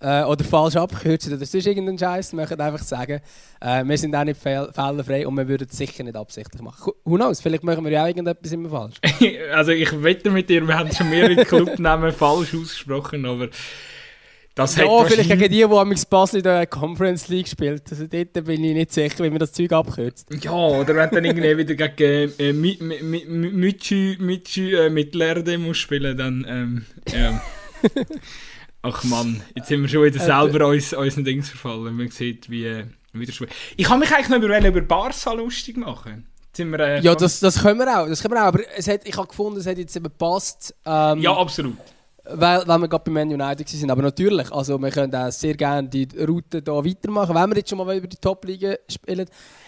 äh, oder falsch abkürzen oder sonst irgendeinen Scheiß, möchten einfach sagen, äh, wir sind auch nicht fehlerfrei und wir würden es sicher nicht absichtlich machen. Who knows, vielleicht machen wir ja auch irgendetwas immer falsch. also ich wette mit dir, wir haben schon mehrere Clubnamen falsch ausgesprochen, aber das ja, vielleicht gegen die, die am Basel in der Conference League spielt. Also dort bin ich nicht sicher, wie man das Zeug abkürzt. Ja, oder wenn dann irgendwie wieder gegen äh, Michi äh, mit Lerde muss spielen, dann ähm, ja. Ach Mann, jetzt sind wir schon wieder äh, selber uns, unseren Dings verfallen. Man sieht, wie, äh, wie schwer. Ich kann mich eigentlich noch über, über Barca lustig machen. Wir, äh, ja, das, das können wir auch. Das können wir auch. Aber es hat, ich habe gefunden, es hat jetzt eben gepasst. Ähm, ja, absolut. Weil, weil wir gerade bei Man United sind. Aber natürlich, also wir können auch sehr gerne die Route hier weitermachen. Wenn wir jetzt schon mal über die Top-Liga spielen,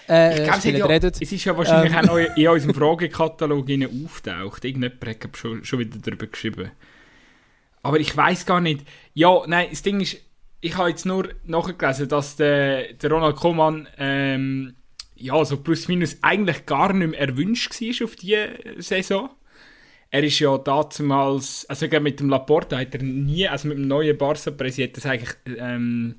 äh, ich glaube, es, ja, es ist ja wahrscheinlich ähm. auch in unserem Fragekatalog auftaucht. Irgendjemand hat schon, schon wieder darüber geschrieben. Aber ich weiß gar nicht. Ja, nein, das Ding ist, ich habe jetzt nur nachgelesen, dass der, der Ronald Koeman ähm, ja, so plus minus eigentlich gar nicht mehr erwünscht war auf diese Saison. Er ist ja damals, also mit dem Laporte hat er nie, also mit dem neuen Barca-Präsidenten, das eigentlich, ähm,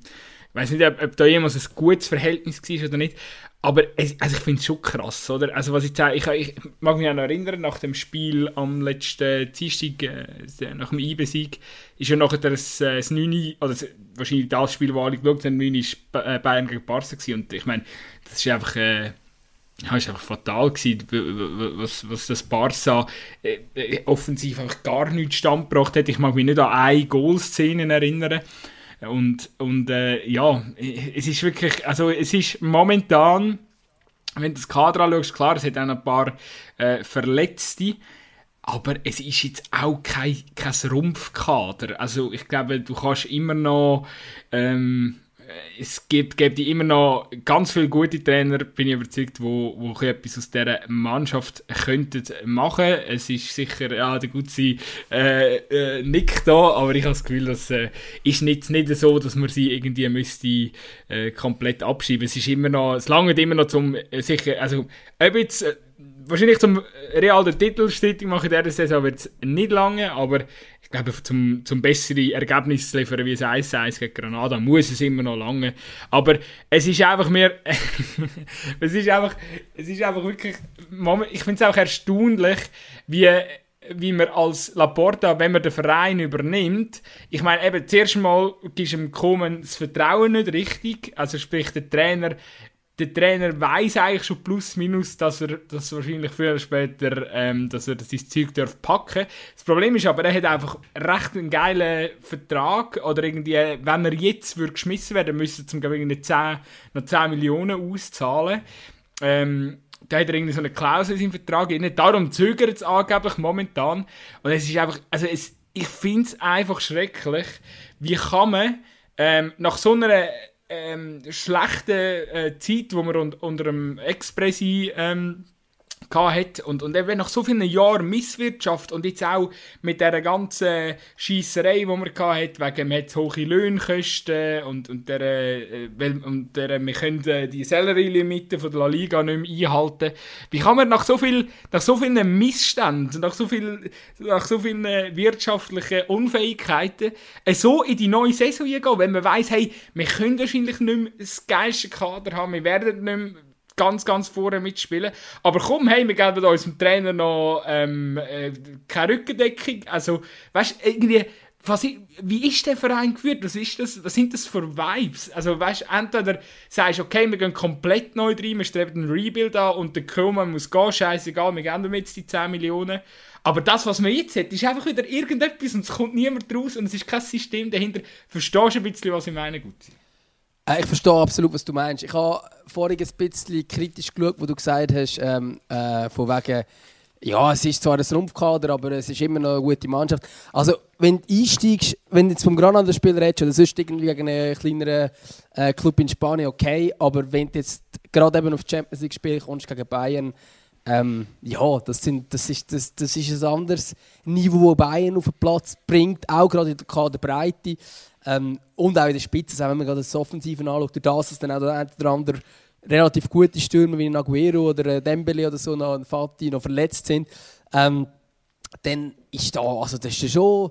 ich weiß nicht, ob, ob da jemals ein gutes Verhältnis war oder nicht, aber es, also ich finde es schon krass, oder? Also was ich sage, ich, ich, mag mich auch noch erinnern, nach dem Spiel am letzten Dienstag, äh, nach dem IB-Sieg, ist ja nachher das, äh, das 9, oder das, wahrscheinlich das Spiel, das alle geschaut haben, 9 war äh, Bayern gegen Barca gewesen. und ich meine, das ist einfach... Äh, ja, ist einfach fatal gewesen, was, was das Barca äh, äh, offensiv einfach gar nichts standgebracht hat. Ich mag mich nicht an eine Goal-Szene erinnern. Und, und äh, ja, es ist wirklich, also es ist momentan, wenn du das Kader anschaust, klar, es hat auch ein paar äh, Verletzte, aber es ist jetzt auch kein, kein Rumpfkader. Also ich glaube, du kannst immer noch ähm, es gibt, gibt immer noch ganz viele gute Trainer, bin ich überzeugt, wo, wo etwas aus dieser Mannschaft könnten machen. Es ist sicher, ja, der gute äh, äh, Nick da, aber ich habe das Gefühl, das äh, ist nicht, nicht so, dass man sie irgendwie müsste äh, komplett abschieben. Es ist immer noch, es langt immer noch zum äh, sicher, also ob jetzt äh, wahrscheinlich zum Real der Titelstrittung machen in dieser Saison wird es nicht lange, aber ich glaube, zum, zum bessere Ergebnis zu liefern wie es 1-1 gegen Granada, muss es immer noch lange. Aber es ist einfach mehr, es ist einfach, es ist einfach wirklich, ich finde es auch erstaunlich, wie wie man als Laporta, wenn man den Verein übernimmt, ich meine, eben zuerst mal gibst dem Kommen das Vertrauen nicht richtig, also sprich der Trainer der Trainer weiß eigentlich schon plus minus, dass er das wahrscheinlich früher oder später, ähm, dass er sein Zeug darf packen. Das Problem ist aber, er hat einfach recht einen geilen Vertrag oder irgendwie, wenn er jetzt würde geschmissen werden, müsste zum Beispiel 10, noch 10 Millionen auszahlen. Ähm, da hat er irgendwie so eine Klausel in seinem Vertrag drin. Darum zögert es angeblich momentan. Und es ist einfach, also es, ich finde es einfach schrecklich, wie kann man ähm, nach so einer ähm, schlechte äh, Zeit, wo man un unter dem Expressi ähm, hat und, und eben nach so vielen Jahren Misswirtschaft und jetzt auch mit der ganzen Schiesserei, die man hat, wegen man hohe Lohnkosten und, und, der, äh, und der, wir können äh, die Salary-Limite von der La Liga nicht mehr einhalten. Wie kann man nach so, viel, nach so vielen Missständen, nach so, viel, nach so vielen wirtschaftlichen Unfähigkeiten äh, so in die neue Saison gehen, wenn man weiss, hey, wir können wahrscheinlich nicht mehr das geilste Kader haben, wir werden nicht mehr ganz, ganz vorne mitspielen. Aber komm, hey, wir geben unserem Trainer noch ähm, äh, keine Rückendeckung. Also, weißt du, irgendwie, was, wie ist der Verein geführt? Was, ist das, was sind das für Vibes? Also, weißt du, entweder sagst du, okay, wir gehen komplett neu rein, wir streben einen Rebuild an und der Kohlmann muss gehen, scheißegal, wir geben jetzt die 10 Millionen. Aber das, was man jetzt hat, ist einfach wieder irgendetwas und es kommt niemand raus und es ist kein System dahinter. Verstehst du ein bisschen, was ich meine, gut? Äh, ich verstehe absolut, was du meinst. Ich habe vorhin ein bisschen kritisch geschaut, wo du gesagt hast, ähm, äh, von wegen, ja, es ist zwar ein Rumpfkader, aber es ist immer noch eine gute Mannschaft. Also, wenn du einsteigst, wenn du jetzt vom Granada-Spiel redest oder sonst irgendwie gegen einen kleineren äh, Club in Spanien, okay, aber wenn du jetzt gerade eben auf Champions League-Spiel kommst gegen Bayern, ähm, ja, das, sind, das, ist, das, das ist ein anderes Niveau, das Bayern auf den Platz bringt, auch gerade in der Kaderbreite. Ähm, und auch in der Spitze, auch wenn man gerade das Offensive anschaut, durch das, dass dann auch der oder andere relativ gute Stürmer wie Aguero oder ein Dembele oder so, noch Fati, noch verletzt sind, ähm, dann ist da, also das ist schon,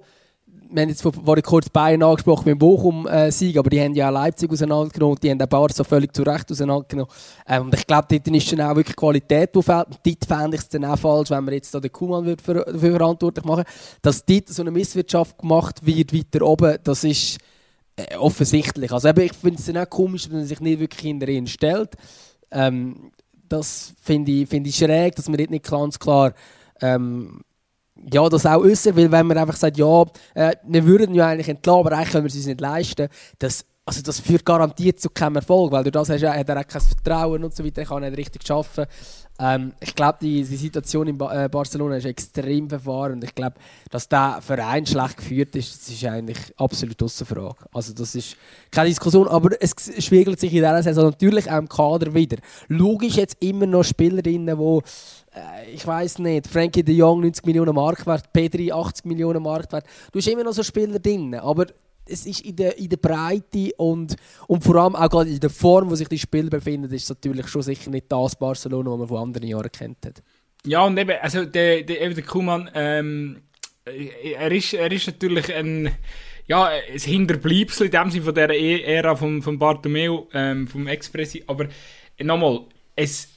wir haben jetzt vorhin kurz Bayern angesprochen mit dem Bochum-Sieg, aber die haben ja auch Leipzig auseinandergenommen und die haben auch Barca völlig zu Recht auseinandergenommen. Ähm, und ich glaube, dort ist dann auch wirklich Qualität, die fehlt. Und dort fände ich es dann auch falsch, wenn man jetzt da den Kuhmann für, dafür verantwortlich machen Dass dort so eine Misswirtschaft gemacht wird, weiter oben, das ist äh, offensichtlich. Also eben, ich finde es dann auch komisch, wenn man sich nicht wirklich hinter ihn stellt. Ähm, das finde ich, find ich schräg, dass man dort nicht ganz klar ähm, ja, das auch äußern, weil wenn man einfach sagt, ja, äh, wir würden ja eigentlich entlassen, aber eigentlich können wir es uns nicht leisten, das, also das führt garantiert zu keinem Erfolg, weil durch das hast, hat er auch kein Vertrauen und so weiter, er kann nicht richtig arbeiten. Ähm, ich glaube, die, die, Situation in ba äh, Barcelona ist extrem verfahren. Ich glaube, dass der Verein schlecht geführt ist, das ist eigentlich absolut außer Frage. Also das ist keine Diskussion, aber es spiegelt sich in dieser Saison natürlich auch im Kader wieder. Logisch jetzt immer noch Spielerinnen, die ich weiß nicht, Frankie de Jong 90 Millionen Marktwert, Pedri 80 Millionen Marktwert. Du hast immer noch so Spieler drin, aber es ist in der, in der Breite und, und vor allem auch gerade in der Form, wo sich die Spieler befinden, ist es natürlich schon sicher nicht das Barcelona, das man von anderen Jahren kennt. Ja, und eben, also der, der, eben der Kuhmann, ähm, er, ist, er ist natürlich ein, ja, ein Hinterbleibsel in dem Sinne von dieser Ära von, von Bartomeu, ähm, vom Expressi, aber nochmal, es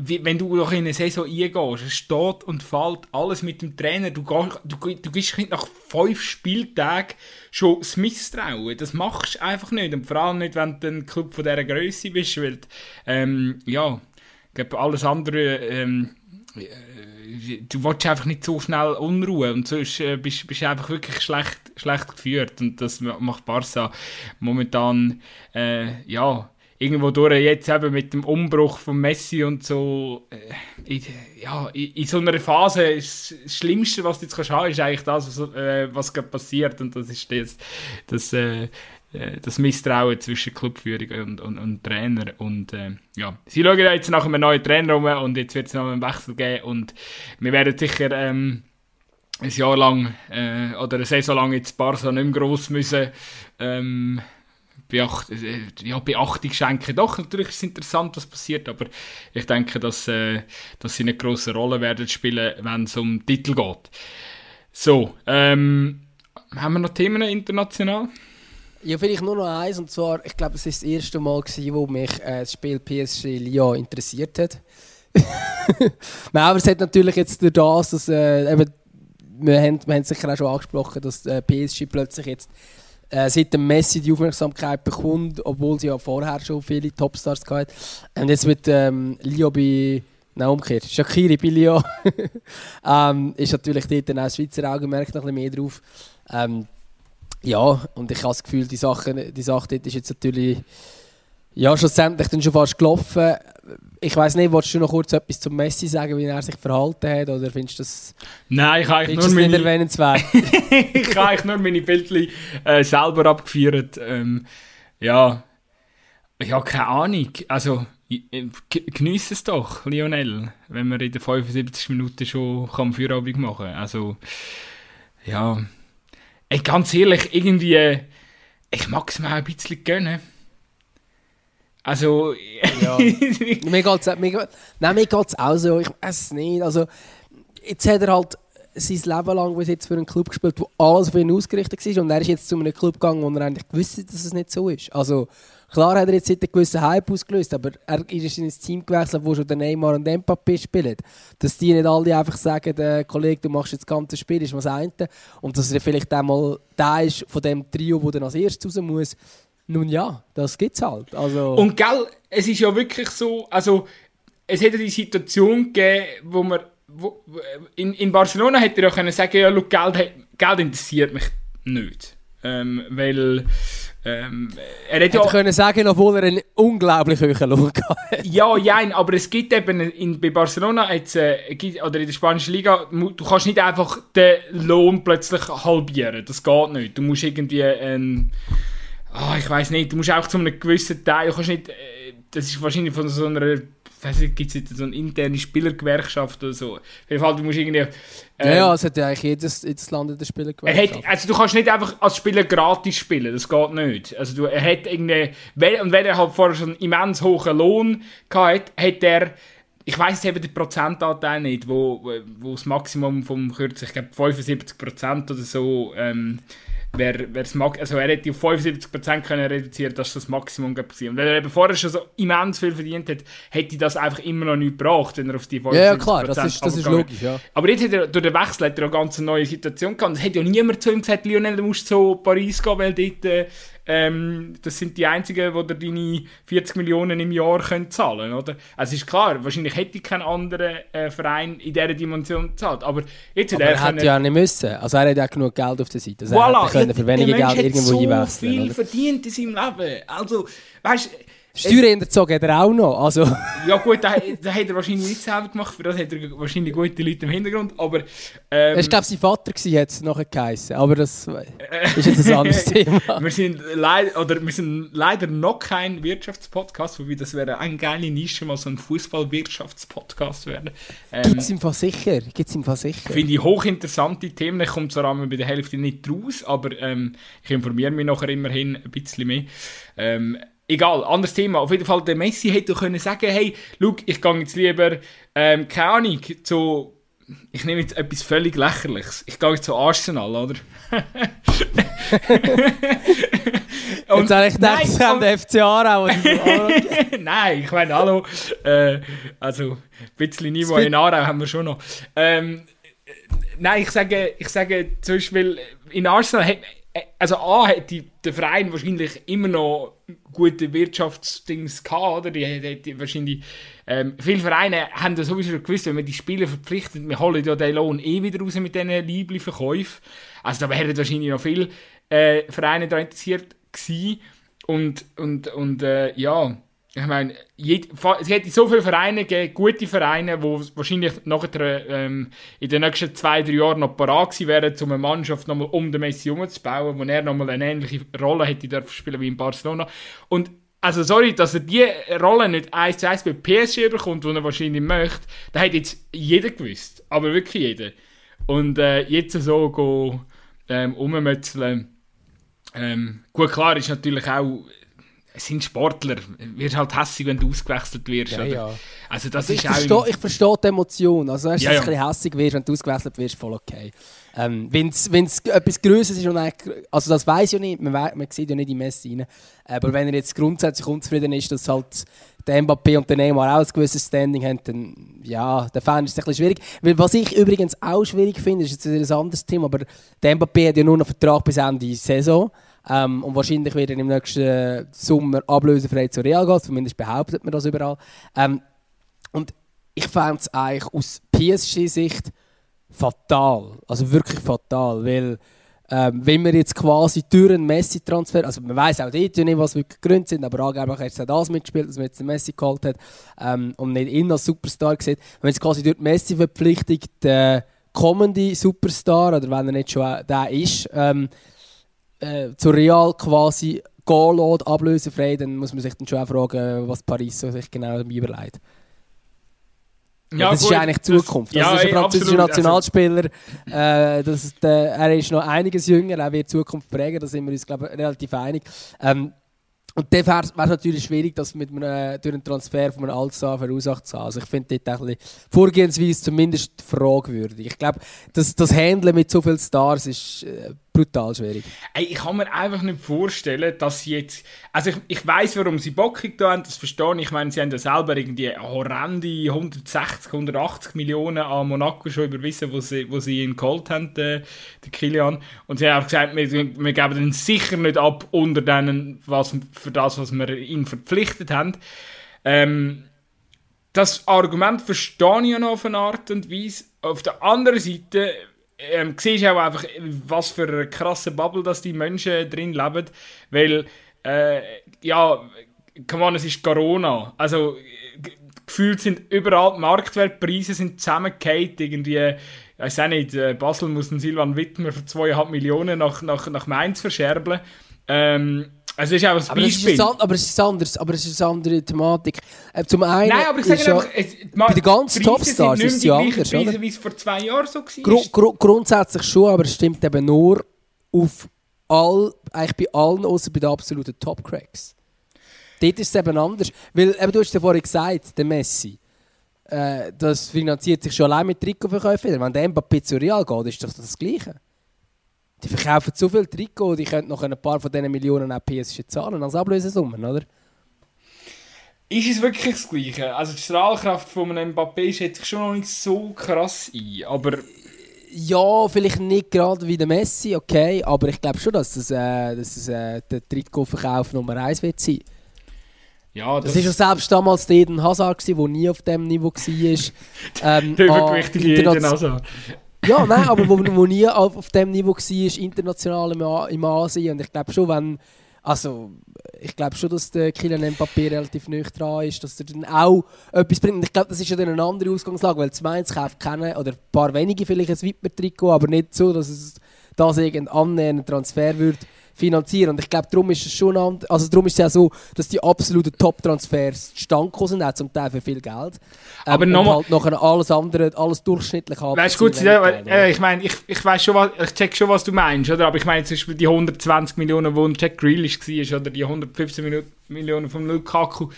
wie, wenn du doch in eine Saison eingehst, es steht und fällt alles mit dem Trainer. Du, gehst, du, du gibst nach fünf Spieltagen schon das Misstrauen. Das machst du einfach nicht. Und vor allem nicht, wenn du ein Club von dieser Größe bist. Weil, ähm, ja, ich glaube, alles andere. Ähm, äh, du willst einfach nicht so schnell Unruhe und sonst äh, bist du einfach wirklich schlecht, schlecht geführt. Und das macht Barca momentan, äh, ja irgendwo durch jetzt eben mit dem Umbruch von Messi und so, äh, ja, in, in, so einer Phase ist das Schlimmste, was du jetzt kannst haben, ist eigentlich das, was, äh, was gerade passiert. Und das ist das, das, äh, äh das Misstrauen zwischen Clubführung und, und, und Trainer. Und äh, ja, sie schauen jetzt nach einem neuen Trainer rum und jetzt wird es noch einen Wechsel geben. Und wir werden sicher ähm, ein Jahr lang äh, oder eine Saison lang jetzt Barca nicht mehr gross müssen ähm, Beacht, äh, ja, Beachtung schenken. Doch, natürlich ist es interessant, was passiert, aber ich denke, dass, äh, dass sie eine große Rolle werden spielen, wenn es um Titel geht. So, ähm, haben wir noch Themen international? Ja, vielleicht nur noch eins, und zwar, ich glaube, es war das erste Mal, gewesen, wo mich äh, das Spiel PSG Lyon interessiert hat. Nein, aber es hat natürlich jetzt durch das, dass äh, eben, wir haben, wir haben sicher auch schon angesprochen, dass äh, PSG plötzlich jetzt äh, seit dem Messi die Aufmerksamkeit bekommt, obwohl sie ja vorher schon viele Topstars hatten. Und jetzt mit ähm, Lyon bei Nein, umgekehrt. Shakiri bei Lyon ähm, ist natürlich dort dann auch Schweizer Augenmerk noch ein bisschen mehr drauf. Ähm, ja, und ich habe das Gefühl, die Sache, die Sache dort ist jetzt natürlich ja, schlussendlich dann schon fast gelaufen. Ich weiß nicht, wolltest du noch kurz etwas zum Messi sagen, wie er sich verhalten hat, oder findest du das, Nein, ich habe eigentlich nur das nicht meine, erwähnenswert? ich habe eigentlich nur meine Bildchen äh, selber abgefeiert. Ähm, ja, ich habe keine Ahnung. Also, genieße es doch, Lionel, wenn man in den 75 Minuten schon kann Feierabend machen kann. Also, ja. Ey, ganz ehrlich, irgendwie, äh, ich mag es mir auch ein bisschen gönnen. Also, Ja. mir geht's, mir, geht- nein, mir geht es auch so. Ich weiß es nicht. Also, jetzt hat er halt sein Leben lang bis jetzt für einen Club gespielt, wo alles für ihn ausgerichtet war. Und er ist jetzt zu einem Club gegangen, wo er eigentlich gewusst hat, dass es nicht so ist. Also, klar hat er jetzt einen gewissen Hype ausgelöst, aber er ist in ein Team gewechselt, wo schon der Neymar und Mbappé spielen. Dass die nicht alle einfach sagen, der Kollege, du machst jetzt das ganze Spiel, ist was eine. Und dass er vielleicht einmal der ist von dem Trio, der dann als erstes raus muss. Nun ja, das gibt's halt. Also, Und gell, es ist ja wirklich so, also es hätte die Situation gegeben, wo man wo, in, in Barcelona hätte er ja können sagen, ja, schau, Geld, hat- Geld interessiert mich nicht. Ähm, weil ähm, er hat Hätte ja, können sagen, obwohl er einen unglaublich hohen Lohn hatte. ja, jein, aber es gibt eben in, bei Barcelona jetzt, äh, gibt, oder in der spanischen Liga, du kannst nicht einfach den Lohn plötzlich halbieren. Das geht nicht. Du musst irgendwie ein, ah, ich weiß nicht, du musst auch zu einem gewissen Teil, du kannst nicht, äh, das ist wahrscheinlich von so einer, weiß nicht, gibt es so eine interne Spielergewerkschaft oder so. Auf jeden Fall, du musst irgendwie, Ja, äh, ja, es hat ja eigentlich jedes, jedes Land in der Spieler er hat, also du kannst nicht einfach als Spieler gratis spielen, das geht nicht. Also du, er hat irgendwie, und wenn er halt vorher schon einen immens hohen Lohn hatte, hat er, ich weiß eben den Prozentanteil nicht, wo, wo, das Maximum vom kürzlich, ich glaube 75% oder so, ähm, wer, wer's mag, also er hätte auf 75% können reduzieren, das ist das Maximum gewesen. Und weil er eben vorher schon so immens viel verdient hat, hätte das einfach immer noch nicht gebraucht, wenn er auf die 75% Ja, ja, klar, das ist, das ist logisch, ja. aber jetzt hat er, durch den Wechsel hat er eine ganz neue Situation gehabt. Es hat ja niemand zu ihm gesagt, Lionel, du musst zu Paris gehen, weil dort, äh, ähm, das sind die einzigen, die dir deine 40 Millionen im Jahr können zahlen oder? Also ist klar, wahrscheinlich hätte kein anderer äh, Verein in dieser Dimension gezahlt. Aber jetzt hat Aber er er hätte ja nicht müssen. Also er hat ja genug Geld auf der Seite. Also er Voilà, hätte können für weniger Geld irgendwo so einwechseln. viel oder? verdient in seinem Leben. Also, weißt Steuern hinterzogen hat er auch noch. Also, ja gut, das, das hat er wahrscheinlich nicht selber gemacht, für das hat er wahrscheinlich gute Leute im Hintergrund, aber... Ähm, er war, glaube sein Vater, gewesen, hat es nachher geheißen. Aber das ist jetzt ein anderes Thema. wir sind leider oder wir sind leider noch kein Wirtschaftspodcast, wobei das wäre eine geile Nische, mal so ein Fußball-Wirtschaftspodcast werden. Ähm, Gibt es im Fall sicher. Gibt's im Fall sicher. Finde ich hochinteressante Themen. Ich komme zwar einmal bei der Hälfte nicht raus, aber ähm, ich informiere mich nachher immerhin ein bisschen mehr. Ähm, egal, anderes Thema. Auf jeden Fall, der Messi hätte können sagen, hey, schau, ich gehe jetzt lieber, ähm, keine Ahnung, zu, ich nehme jetzt etwas völlig Lächerliches. Ich gehe jetzt zu Arsenal, oder? Jetzt habe ich gedacht, sie haben den FC Aarau. und Nein, ich meine, hallo. Äh, also, ein bisschen Niveau in Aarau haben wir schon noch. Ähm, äh, nein, ich sage, ich sage zum Beispiel, in Arsenal hat, also A hat die, der Verein wahrscheinlich immer noch gute Wirtschaftsdings gehabt, oder? Die, die, die wahrscheinlich, ähm, viele Vereine haben das sowieso schon gewusst, wenn man die Spieler verpflichtet, wir holen ja den Lohn eh wieder raus mit diesen Liebli-Verkäufen. Also da wären wahrscheinlich noch viele äh, Vereine daran interessiert gewesen. Und, und, und äh, ja, ich meine, jed- es hätte so viele Vereine gegeben, gute Vereine, die wahrscheinlich nachher ähm, in den nächsten zwei, drei Jahren noch parat gewesen wären, um eine Mannschaft nochmal um den Messi herumzubauen, wo er nochmal eine ähnliche Rolle hätte dürfen spielen wie in Barcelona. Und also sorry, dass er diese Rolle nicht 1 zu 1 bei PSG bekommt, die er wahrscheinlich möchte, da hat jetzt jeder gewusst. Aber wirklich jeder. Und äh, jetzt so go, ähm, rummützeln, ähm, gut, klar ist natürlich auch, es sind Sportler. Du wirst halt hässig, wenn du ausgewechselt wirst. Ja, ja. Also das Also ist ich, verstehe, ich verstehe die Emotion. Also, weißt, Ja, dass ja. du ein bisschen hässig wirst, wenn du ausgewechselt wirst, voll okay. Ähm, wenn es etwas Größeres ist und also das weiß ja nicht, man, man sieht ja nicht die Messe rein. Aber wenn er jetzt grundsätzlich unzufrieden ist, dass halt der Mbappé und der Neymar auch ein gewisses Standing haben, dann ja, der Fan ist es ein bisschen schwierig. Weil was ich übrigens auch schwierig finde, ist jetzt ein anderes Thema, aber der Mbappé hat ja nur noch Vertrag bis Ende Saison. Ähm, und wahrscheinlich wird er im nächsten Sommer ablösefrei zu Real gehen, zumindest behauptet man das überall. Ähm, und ich fände es eigentlich aus PSG-Sicht fatal. Also wirklich fatal. Weil, ähm, wenn wir jetzt quasi durch einen Messi-Transfer, also man weiß auch dort nicht, was wirklich Gründe sind, aber angeblich hat er das mitgespielt, dass man jetzt den Messi geholt hat ähm, und nicht ihn als Superstar sieht. Wenn jetzt quasi durch die Messi-Verpflichtung der kommende Superstar, oder wenn er nicht schon der ist, ähm, äh, zu Real quasi gehen lässt, ablösefrei, dann muss man sich dann schon auch fragen, was Paris so sich genau überlegt. Ja, das gut, ist eigentlich die das- Zukunft. ja, das ist ein französischer absolut. Also, Nationalspieler. äh, das, der, er ist noch einiges jünger, er wird Zukunft prägen, da sind wir uns glaub, ich, relativ einig. Ähm, und dann wäre es natürlich schwierig, das mit einem, durch einen Transfer von einem Allstar verursacht zu haben. Also ich finde dort ein Vorgehensweise zumindest fragwürdig. Ich glaube, das, das Handeln mit so vielen Stars ist äh, brutal schwierig. Ey, ich kann mir einfach nicht vorstellen, dass sie jetzt. Also, ich, ich weiß, warum sie Bock da haben, das verstehe ich. Ich meine, sie haben ja selber irgendwie horrende 160, 180 Millionen an Monaco schon überwiesen, wo sie, wo sie ihn geholt haben, den, den Kilian. Und sie haben auch gesagt, wir, wir geben den sicher nicht ab unter denen, was, für das, was wir ihn verpflichtet haben. Ähm, das Argument verstehe ich ja noch auf eine Art und Weise. Auf der anderen Seite ähm, siehst auch einfach, was für eine krasse Bubble dass die Menschen drin leben. Weil, äh, ja, come on, es ist Corona. Also, gefühlt sind überall die Marktwertpreise sind zusammengefallen. Irgendwie, ich weiß auch nicht, äh, Basel muss den Silvan Wittmer für 2,5 Millionen nach, nach, nach Mainz verscherbeln. Ähm, also, ist auch ein Aber es, ist Beispiel. ein, an- aber, es ist anders, aber es ist eine andere Thematik. Äh, zum einen Nein, aber ich ist sage einfach, es, bei den ganzen Preise Topstars ist es ja anders, gleichen oder? Preise, wie es vor zwei Jahren so war. Gru gru grundsätzlich schon, aber es stimmt eben nur auf all, eigentlich bei allen, außer bei den absoluten Top-Cracks. Dort ist es eben anders. Weil, eben, du hast ja vorhin gesagt, der Messi, äh, das finanziert sich schon allein mit Trikotverkäufen. Wenn der Mbappé zu Real geht, ist doch das Gleiche. Die verkaufen so viel Trikot, die könnten noch ein paar von diesen Millionen auch PSG zahlen als Ablösesummen, oder? Ist es wirklich das Gleiche? Also die Strahlkraft von einem Mbappé schätze ich schon noch nicht so krass ein, aber Ja, vielleicht nicht gerade wie der Messi, okay, aber ich glaube schon, dass das, äh, dass das äh, der Trikotverkauf Nummer 1 wird sein. ja, Das war ja selbst damals der Eden Hazard, der nie auf dem Niveau war. ähm, der an übergewichtige Eden Hazard. Ja, nein, aber wo, wo nie auf, auf dem Niveau war, international im, A- im Asien. Und ich glaube schon, wenn. Also, ich glaube schon, dass der Kylian Mbappé relativ nüch dran ist, dass er dann auch etwas bringt. Und ich glaube, das ist ja dann eine andere Ausgangslage, weil zum Mainz kauft keiner, oder ein paar wenige vielleicht ein Widmer-Trikot, aber nicht so, dass es das irgendein annähernden Transfer würde finanzieren. Und ich glaube, darum ist es schon also darum ist es ja so, dass die absoluten Top-Transfers zustande sind, auch zum Teil für viel Geld. Ähm, Aber und nochmal- halt nachher alles andere, alles durchschnittlich haben. Weißt gut, äh, ich meine, ich, ich weiß schon, was, ich check schon, was du meinst, oder? Aber ich meine zum Beispiel die 120 Millionen, wo ein Jack Grealish war, oder die 115 Minu- Millionen von Lukaku.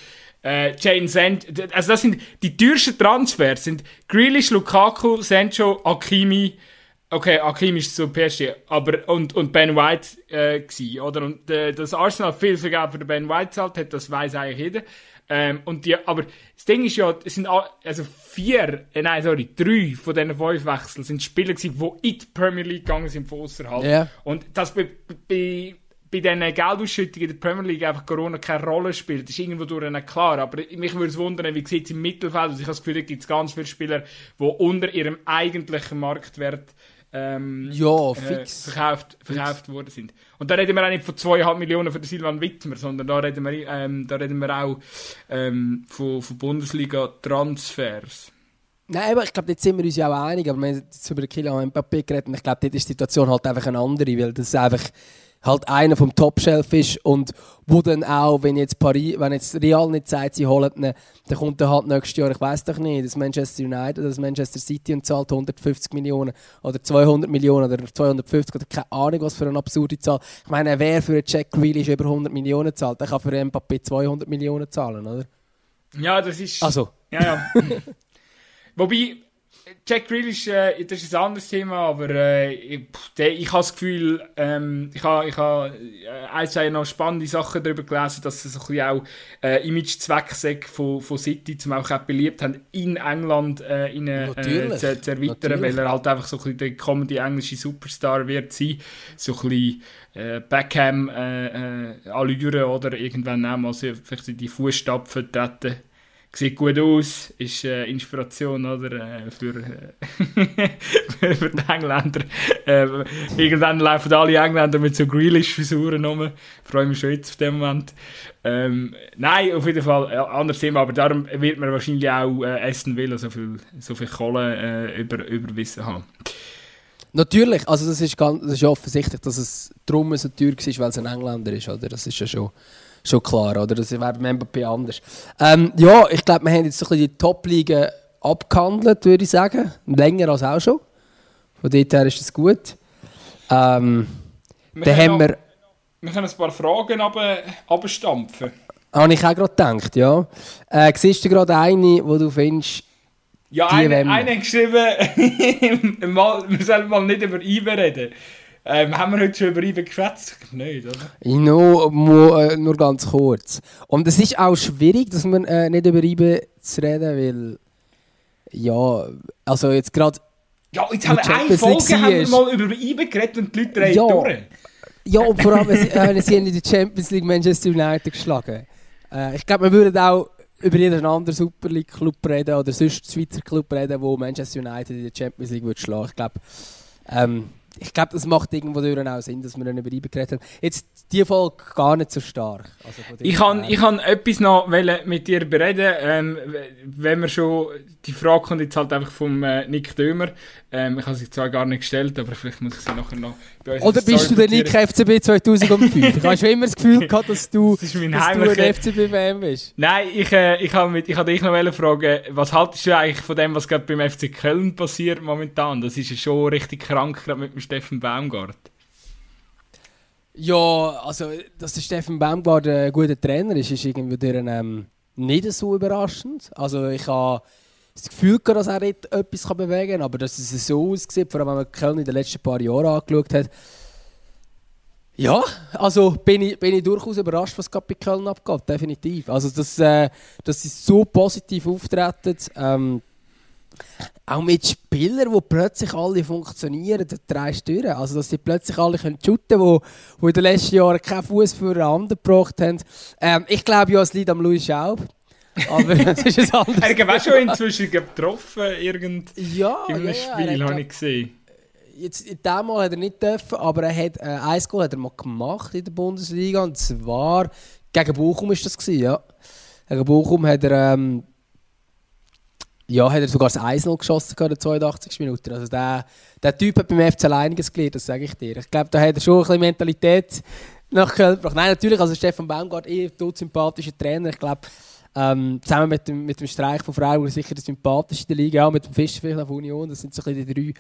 Äh, Jane Sand, also das sind die teuersten Transfers, sind Grealish, Lukaku, Sancho, Hakimi, okay, Hakimi ist zu PSG, aber und, und Ben White äh, gsi, oder? Und äh, dass Arsenal viel, Geld für den Ben White zahlt hat, das weiß eigentlich jeder. Ähm, und die, aber das Ding ist ja, es sind also vier, äh, nein, sorry, drei von diesen fünf Wechseln sind Spieler gewesen, die in die Premier League gegangen sind von außerhalb. Ja. Und das bei, bei, bei diesen Geldausschüttungen in der Premier League einfach Corona keine Rolle spielt, ist irgendwo durch nicht klar. Aber mich würde es wundern, wie sieht es im Mittelfeld aus? Ich habe das Gefühl, da gibt es ganz viele Spieler, die unter ihrem eigentlichen Marktwert ähm, Ja, äh, fix. verkauft, verkauft worden sind. Und da reden wir auch nicht von 2,5 Millionen für den Silvan Wittmer, sondern da reden wir, ähm, da reden wir auch ähm, von, von Bundesliga-Transfers. Nein, aber ich glaube, jetzt sind wir uns ja auch einig, aber wir haben jetzt über den Kylian Mbappé geredet und ich glaube, dort ist die Situation halt einfach eine andere, weil das einfach halt einer vom Top-Shelf ist und wo dann auch, wenn jetzt Paris, wenn jetzt Real nicht sagt, sie holen ihn, dann kommt er halt nächstes Jahr, ich weiß doch nicht, das Manchester United oder das Manchester City und zahlt 150 Millionen oder 200 Millionen oder 250 oder keine Ahnung, was für eine absurde Zahl. Ich meine, wer für einen Jack Grealish über 100 Millionen zahlt, der kann für einen Mbappé 200 Millionen zahlen, oder? Ja, das ist... Also. Ja, ja. Wobei, Jack Grealish, äh, das ist ein anderes Thema, aber äh, ich, ich habe das Gefühl, ähm, ich habe ich ha, äh, ein, zwei noch spannende Sachen darüber gelesen, dass es so ein bisschen auch äh, Image-Zweck von, von City, zum auch, auch beliebt haben, in England äh, in, äh, zu, zu erweitern, Natürlich. weil er halt einfach so ein bisschen der kommende englische Superstar wird sein, so ein bisschen äh, Beckham äh, äh, oder? Irgendwann auch mal vielleicht in die Fußstapfen treten sieht gut aus, ist äh, Inspiration oder, äh, für, äh, für die Engländer. Äh, irgendwann laufen alle Engländer mit so Grealish-Frisuren rum. Freue mich schon jetzt auf dem Moment. Ähm, nein, auf jeden Fall äh, anderes Thema, aber darum wird man wahrscheinlich auch äh, Aston Villa so viel, so viel Kohle äh, über, überwissen haben. Natürlich, also das ist, ganz, das ist offensichtlich, dass es darum so teuer war, weil es ein Engländer ist, oder? Das ist ja schon schon klar, oder? Das wäre beim Mbappé anders. Ähm, ja, ich glaube, wir haben jetzt so ein bisschen die Top-Ligen abgehandelt, würde ich sagen. Länger als auch schon. Von dort her ist das gut. Ähm, wir dann haben wir... Wir können ein paar Fragen abstampfen. Habe ich auch gerade gedacht, ja. Äh, siehst du gerade eine, wo du findest, ja, eine, eine geschrieben, wir sollen mal nicht über IBE reden. Ähm, haben wir heute schon über IBE geschwätzt? Nicht, oder? No, mo, äh, nur ganz kurz. Und es ist auch schwierig, dass man äh, nicht über IBE zu reden, weil ja, also jetzt gerade ja, jetzt haben wir eine Folge haben wir mal über IBE geredet und die Leute reden ja, durch. Ja, und vor allem, äh, sie haben in der Champions League Manchester United geschlagen. Äh, ich glaube, wir würden auch über jeden anderen Super League Club reden oder sonst Schweizer Club reden, wo Manchester United in der Champions League würde schlagen. Ich glaube, ähm, ich glaube, das macht irgendwo auch Sinn, dass wir dann über IBE geredet haben. Jetzt die Folge gar nicht so stark. Also ich kann, ich kann etwas noch mit dir bereden, ähm, wenn wir schon, die Frage kommt jetzt halt einfach vom äh, Nick Dömer. Ähm, ich habe sie zwar gar nicht gestellt, aber vielleicht muss ich sie nachher noch Oder bist du der Nick FCB 2005? ich habe schon immer das Gefühl gehabt, dass du, das dass du ein FCB-Fan bist. Nein, ich, äh, ich habe ich hab dich noch fragen, was haltest du eigentlich von dem, was gerade beim FC Köln passiert momentan? Das ist ja schon richtig krank, gerade mit dem Steffen Baumgart. Ja, also, dass der Steffen Baumgart ein guter Trainer ist, ist irgendwie durch, ähm, nicht so überraschend. Also, ich habe das Gefühl, dass er etwas bewegen kann, aber dass es so aussieht, vor allem wenn man Köln in den letzten paar Jahren angeschaut hat. Ja, also bin ich, bin ich durchaus überrascht, was gerade bei Köln abgeht, definitiv. Also, dass, äh, dass sie so positiv auftreten, ähm, auch mit Spielern, die plötzlich alle funktionieren, drei Stüren. Also, dass sie plötzlich alle können shooten können, die, in den letzten Jahren keinen Fuß für einen anderen gebracht haben. Ähm, ich glaube ja, es liegt am Louis Schaub. Aber das ist ein anderes Er hat schon inzwischen getroffen, irgend ja, in einem ja, Spiel, habe ich gesehen. Jetzt, in diesem Mal hat er nicht dürfen, aber er hat, äh, ein Goal hat er mal gemacht in der Bundesliga, und zwar gegen Bochum war das gewesen, ja. Gegen Bochum hat er ähm, ja, hat er sogar das 1-0 geschossen in der 82. Minute. Also der, der Typ hat beim FC einiges gelernt, das sage ich dir. Ich glaube, da hat er schon ein bisschen Mentalität nach Köln gebracht. Nein, natürlich, also Stefan Baumgart, eh ein sympathischer Trainer. Ich glaube, ähm, zusammen mit dem, mit dem Streich von Freiburg sicher der sympathischste Liga, auch mit dem Fischer vielleicht auf Union. Das sind so die drei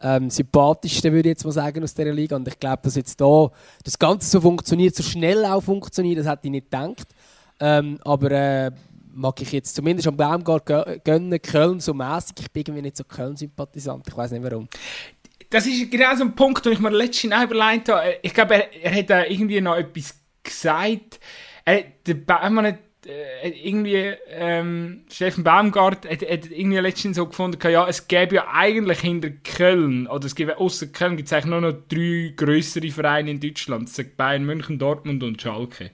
ähm, sympathischsten, würde ich jetzt mal sagen, aus dieser Liga. Und ich glaube, dass jetzt da das Ganze so funktioniert, so schnell auch funktioniert, das hätte ich nicht gedacht. Ähm, aber äh, mag ich jetzt zumindest am Baumgart gönnen, Köln so mäßig. Ich bin irgendwie nicht so Köln-Sympathisant, ich weiß nicht warum. Das ist genau so ein Punkt, den ich mir letztens überlegt habe. Ich glaube, er, er hat irgendwie noch etwas gesagt. Er, der Baumann äh, irgendwie ähm, Steffen Baumgart hat, hat irgendwie letztens so gefunden, ja, es gäbe ja eigentlich hinter Köln, oder es gibt außer Köln gibt es eigentlich nur noch drei größere Vereine in Deutschland. Bayern, München, Dortmund und Schalke.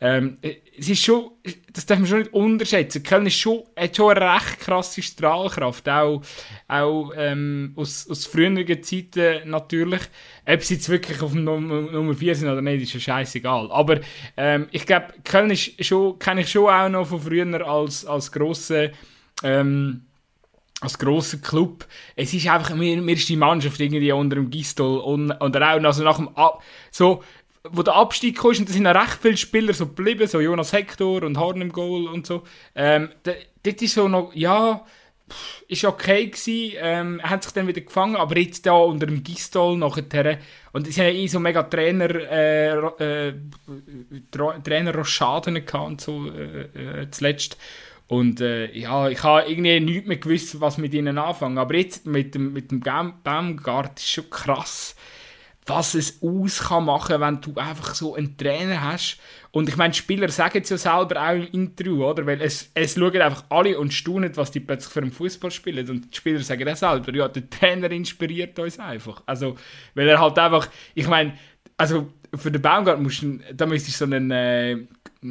Ähm, es ist schon, das darf man schon nicht unterschätzen. Köln ist schon, hat schon eine recht krasse Strahlkraft, auch, auch ähm, aus, aus früheren Zeiten natürlich. Ob sie jetzt wirklich auf Nummer, Nummer 4 sind oder nicht, ist ja scheißegal. Aber ähm, ich glaube, Köln kenne ich schon auch noch von früher als, als grosse ähm, als grosser Club. Es ist einfach, mir, mir ist die Mannschaft irgendwie unter dem Gistol und, und auch also nach dem Ab so wo der Abstieg kam, und da sind noch recht viele Spieler so geblieben, so Jonas Hector und Horn im Goal und so. Ähm, dort ist so noch, ja, ist okay gewesen, ähm, hat sich dann wieder gefangen, aber jetzt da unter dem Gistol nachher, und es haben eh so mega Trainer, äh, äh, Trainer Rochaden und so, äh, äh, zuletzt. Und äh, ja, ich habe irgendwie nichts mehr gewusst, was mit ihnen anfangen. Aber jetzt mit dem, mit dem Baumgart ist schon krass was es aus kann machen, wenn du einfach so einen Trainer hast. Und ich meine, Spieler sagen es ja selber auch im Interview, oder? Weil es, es schauen einfach alle und staunen, was die plötzlich für einen Fußball spielen. Und die Spieler sagen das selber, ja, der Trainer inspiriert uns einfach. Also, weil er halt einfach, ich meine, also für den Baumgart musst du, da müsstest du so einen, äh,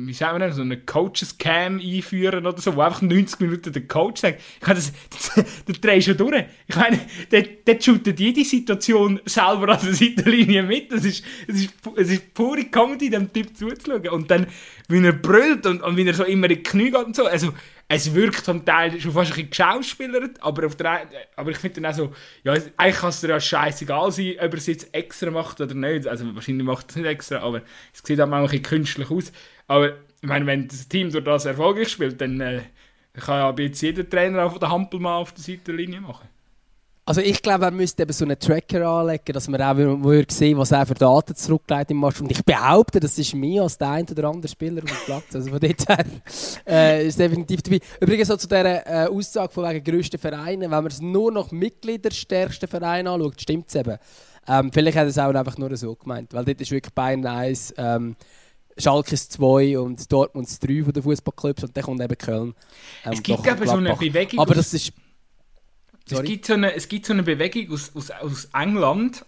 wie sagen wir das, so eine Coaches-Cam einführen oder so, wo einfach 90 Minuten der Coach sagt, ich meine, das, das, das drehst du durch. Ich meine, der, der shootet jede Situation selber an der Seitenlinie mit. Das ist, das ist, das ist pure Comedy, dem Typ zuzuschauen. Und dann, wie er brüllt und, und wie er so immer in die Knie geht und so. Also, es wirkt zum Teil schon fast ein bisschen geschauspielert, aber, auf der, aber ich finde dann auch so, ja, eigentlich kann es dir ja scheißegal sein, ob er es jetzt extra macht oder nicht. Also wahrscheinlich macht er es nicht extra, aber es sieht auch mal ein bisschen künstlich aus. Aber ich meine, wenn das Team durch das erfolgreich spielt, dann äh, kann ja jetzt jeder Trainer auch den Hampelmann auf der Seitenlinie machen. Also ich glaube, er müsste eben so einen Tracker anlegen, dass man auch würde sehen, was er für Daten zurücklegt im Match. Und ich behaupte, das ist mehr als der ein oder andere Spieler auf dem Platz. Also von dort her äh, ist definitiv dabei. Übrigens so zu dieser äh, Aussage von wegen grössten Vereinen, wenn man es nur nach Mitgliederstärksten Vereinen anschaut, stimmt es eben. Ähm, vielleicht hat es auch einfach nur so gemeint, weil dort ist wirklich Bayern 1, ähm, Schalke 2 und Dortmund 3 von den Fußballclubs und dann kommt eben Köln. Ähm, es gibt eben so eine Bewegung. Aber das ist. Es gibt, so eine, es gibt so eine Bewegung aus, aus, aus England.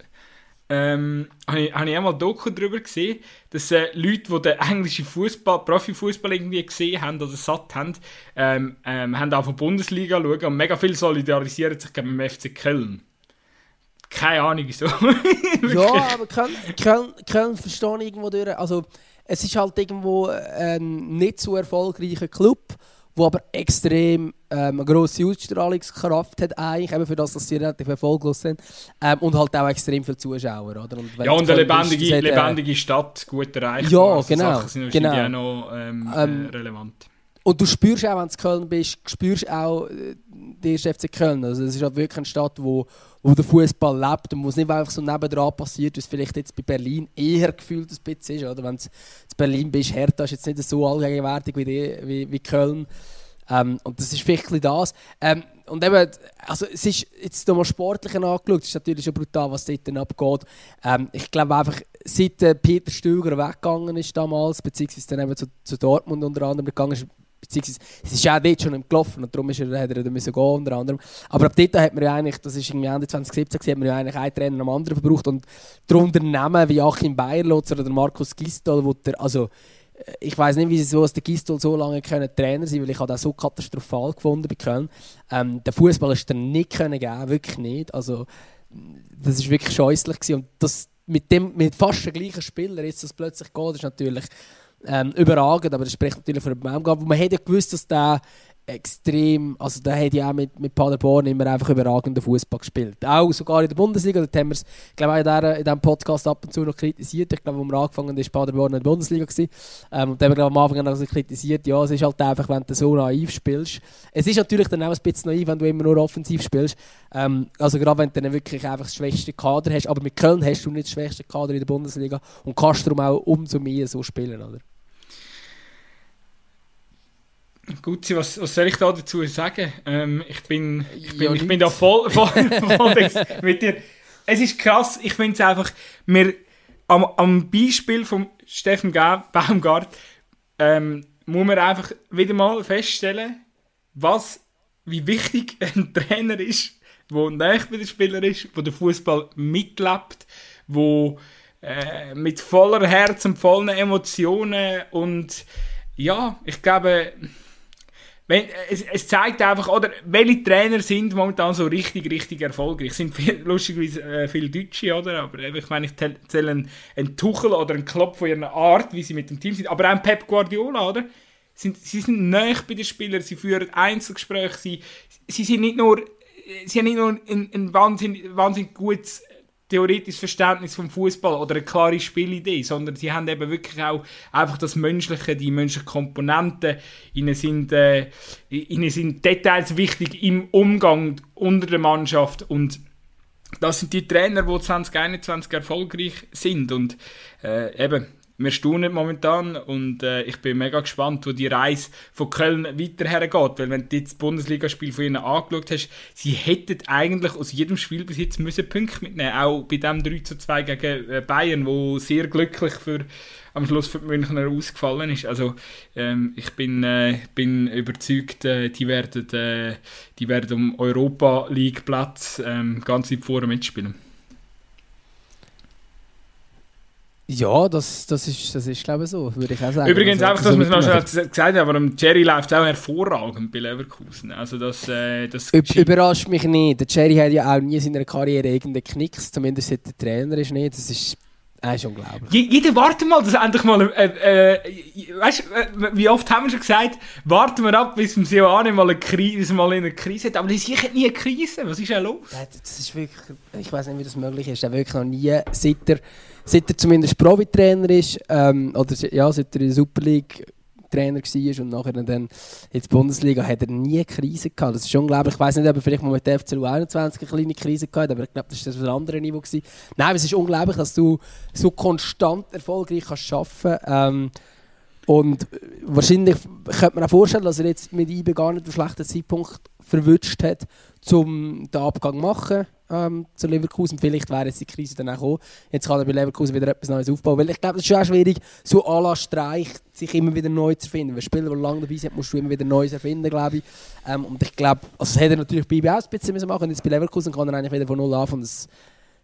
Ähm, habe ich, hab ich einmal Doku darüber gesehen, dass äh, Leute, die den englischen Fußball, Profifußball irgendwie gesehen haben oder satt haben, ähm, ähm, haben auch von Bundesliga schauen und mega viel solidarisieren sich mit dem FC Köln. Keine Ahnung wieso. ja, aber Köln, Köln, Köln verstehe ich irgendwo durch. Also, es ist halt irgendwo ein nicht so erfolgreicher Club, der aber extrem ähm, eine grosse Ausstrahlungskraft hat, eigentlich, eben für das, dass sie relativ erfolglos sind. Ähm, und halt auch extrem viele Zuschauer. Oder? Und ja, und eine lebendige, ist, hat, äh, lebendige Stadt, gut erreicht. Ja, also genau. Sachen sind genau. auch noch ähm, ähm, relevant. Und du spürst auch, wenn du in Köln bist, spürst auch äh, die FC Köln. Also es ist halt wirklich eine Stadt, wo wo der Fußball lebt und wo es nicht einfach so nebendran passiert, es vielleicht jetzt bei Berlin eher gefühlt ein bisschen ist. Oder? Wenn du in Berlin bist, Hertha ist jetzt nicht so allgegenwärtig wie, die, wie, wie Köln. Ähm, und das ist vielleicht das. Ähm, und eben, also es ist jetzt nochmal sportlich angeschaut, es ist natürlich schon brutal, was dort abgeht. Ähm, ich glaube einfach, seit äh, Peter Stöger weggegangen ist damals, beziehungsweise dann eben zu, zu Dortmund unter anderem gegangen ist, Beziehungsweise, es ist auch dort schon gelaufen und darum ist er, hat er da müssen gehen, unter anderem. Aber ab dort hat man ja eigentlich, das ist irgendwie Ende 2017, hat man ja eigentlich einen Trainer am anderen verbraucht und darunter Namen wie Achim Bayerlotzer oder Markus Gistol, wo der, also äh, ich weiß nicht, wieso der Gistol so lange können Trainer sein weil ich habe das so katastrophal gefunden bei Köln. Ähm, der Fußball ist dann nicht können geben, wirklich nicht. Also das ist wirklich scheußlich gewesen. und das mit dem mit fast den gleichen Spieler jetzt das plötzlich geht, ist natürlich ähm, überragend, aber das spricht natürlich für den Baumgart. Man hätte gewusst, dass der extrem, also der hat ja auch mit, mit Paderborn immer einfach überragenden Fußball gespielt. Auch sogar in der Bundesliga, da haben wir es, glaube ich, in, diesem Podcast ab und zu noch kritisiert. Ich glaube, als wir angefangen haben, war Paderborn in der Bundesliga. Ähm, und dann haben wir glaube, am Anfang also kritisiert, ja, es ist halt einfach, wenn du so naiv spielst. Es ist natürlich dann auch ein bisschen naiv, wenn du immer nur offensiv spielst. Ähm, also gerade wenn du dann wirklich einfach das schwächste Kader hast. Aber mit Köln hast du nicht das schwächste Kader in der Bundesliga und kannst darum auch umso mehr so spielen, oder? Gut, was, was soll ich da dazu sagen? Ähm, ich, bin, ich, bin, ja, ich bin da voll, voll, voll mit dir. Es ist krass, ich finde es einfach, wir, am, am Beispiel von Steffen Baumgart ähm, muss man einfach wieder mal feststellen, was, wie wichtig ein Trainer ist, der näher bei den Spielern ist, der den Fußball mitlebt, wo äh, mit voller Herz und vollen Emotionen und ja, ich glaube, wenn, es, es, zeigt einfach, oder, welche Trainer sind momentan so richtig, richtig erfolgreich. Es sind viel, lustigerweise äh, viele Deutsche, oder? Aber ich meine, ich zähle einen, einen Tuchel oder einen Klopp von ihrer Art, wie sie mit dem Team sind. Aber auch ein Pep Guardiola, oder? Sind, sie sind nah bei den Spielern, sie führen Einzelgespräche, sie, sie sind nicht nur, sie haben nicht nur ein, ein wahnsinnig, wahnsinnig gutes theoretisches Verständnis vom Fußball oder eine klare Spielidee, sondern sie haben eben wirklich auch einfach das Menschliche, die menschlichen Komponenten. Ihnen sind, äh, ihnen sind Details wichtig im Umgang unter der Mannschaft und das sind die Trainer, die 2021 erfolgreich sind und äh, eben wir staunen momentan und äh, ich bin mega gespannt, wo die Reise von Köln weiter hergeht. Weil wenn du jetzt das Bundesligaspiel von ihnen angeschaut hast, sie hätten eigentlich aus jedem Spiel bis jetzt müssen Punkte mitnehmen Auch bei dem 3 zu 2 gegen äh, Bayern, wo sehr glücklich für am Schluss für die Münchner ausgefallen ist. Also ähm, ich bin, äh, bin überzeugt, äh, die, werden, äh, die werden um Europa League Platz ähm, ganz weit vorne mitspielen. Ja, das, das, ist, das ist glaube ich so, würde ich auch sagen. Übrigens also, einfach, dass so wir es noch gesagt haben, aber Jerry läuft auch hervorragend bei Leverkusen. Also das, äh, das Überrascht mich nicht. Der Jerry hat ja auch nie in seiner Karriere irgendeinen Knicks, zumindest seit der Trainer ist nicht. Das ist das ist unglaublich. jeder wartet mal, dass endlich mal. Äh, äh, weißt äh, wie oft haben wir schon gesagt, warten wir ab, bis wir Sioane mal, eine Krise, mal in einer Krise hat. Aber das ist sicher nie eine Krise. Was ist denn los? Das ist wirklich. Ich weiß nicht, wie das möglich ist. Er wirklich noch nie, seit er seit er zumindest Profi-Trainer ist, ähm, oder ja, seit er in der Super League Trainer war und nachher dann in der Bundesliga, hat er nie eine Krise gehabt. Das ist unglaublich. Ich weiß nicht, ob er vielleicht mal mit der FCU 21 eine kleine Krise gehabt aber ich glaube, das war das ein anderes Niveau. Gewesen. Nein, es ist unglaublich, dass du so konstant erfolgreich kannst arbeiten ähm, und wahrscheinlich könnte man auch vorstellen, dass er jetzt mit IBE gar nicht einen schlechten Zeitpunkt verwünscht hat, um den Abgang zu machen ähm, zu Leverkusen. Vielleicht wäre jetzt die Krise dann auch gekommen. Jetzt kann er bei Leverkusen wieder etwas Neues aufbauen. Weil ich glaube, es ist schon schwierig, so à Streich sich immer wieder neu zu erfinden. Wenn Spieler, die lange dabei sind, musst du immer wieder Neues erfinden, glaube ich. Ähm, und ich glaube, also das hätte er natürlich bei IBE auch ein bisschen machen Und jetzt bei Leverkusen kann er eigentlich wieder von null anfangen.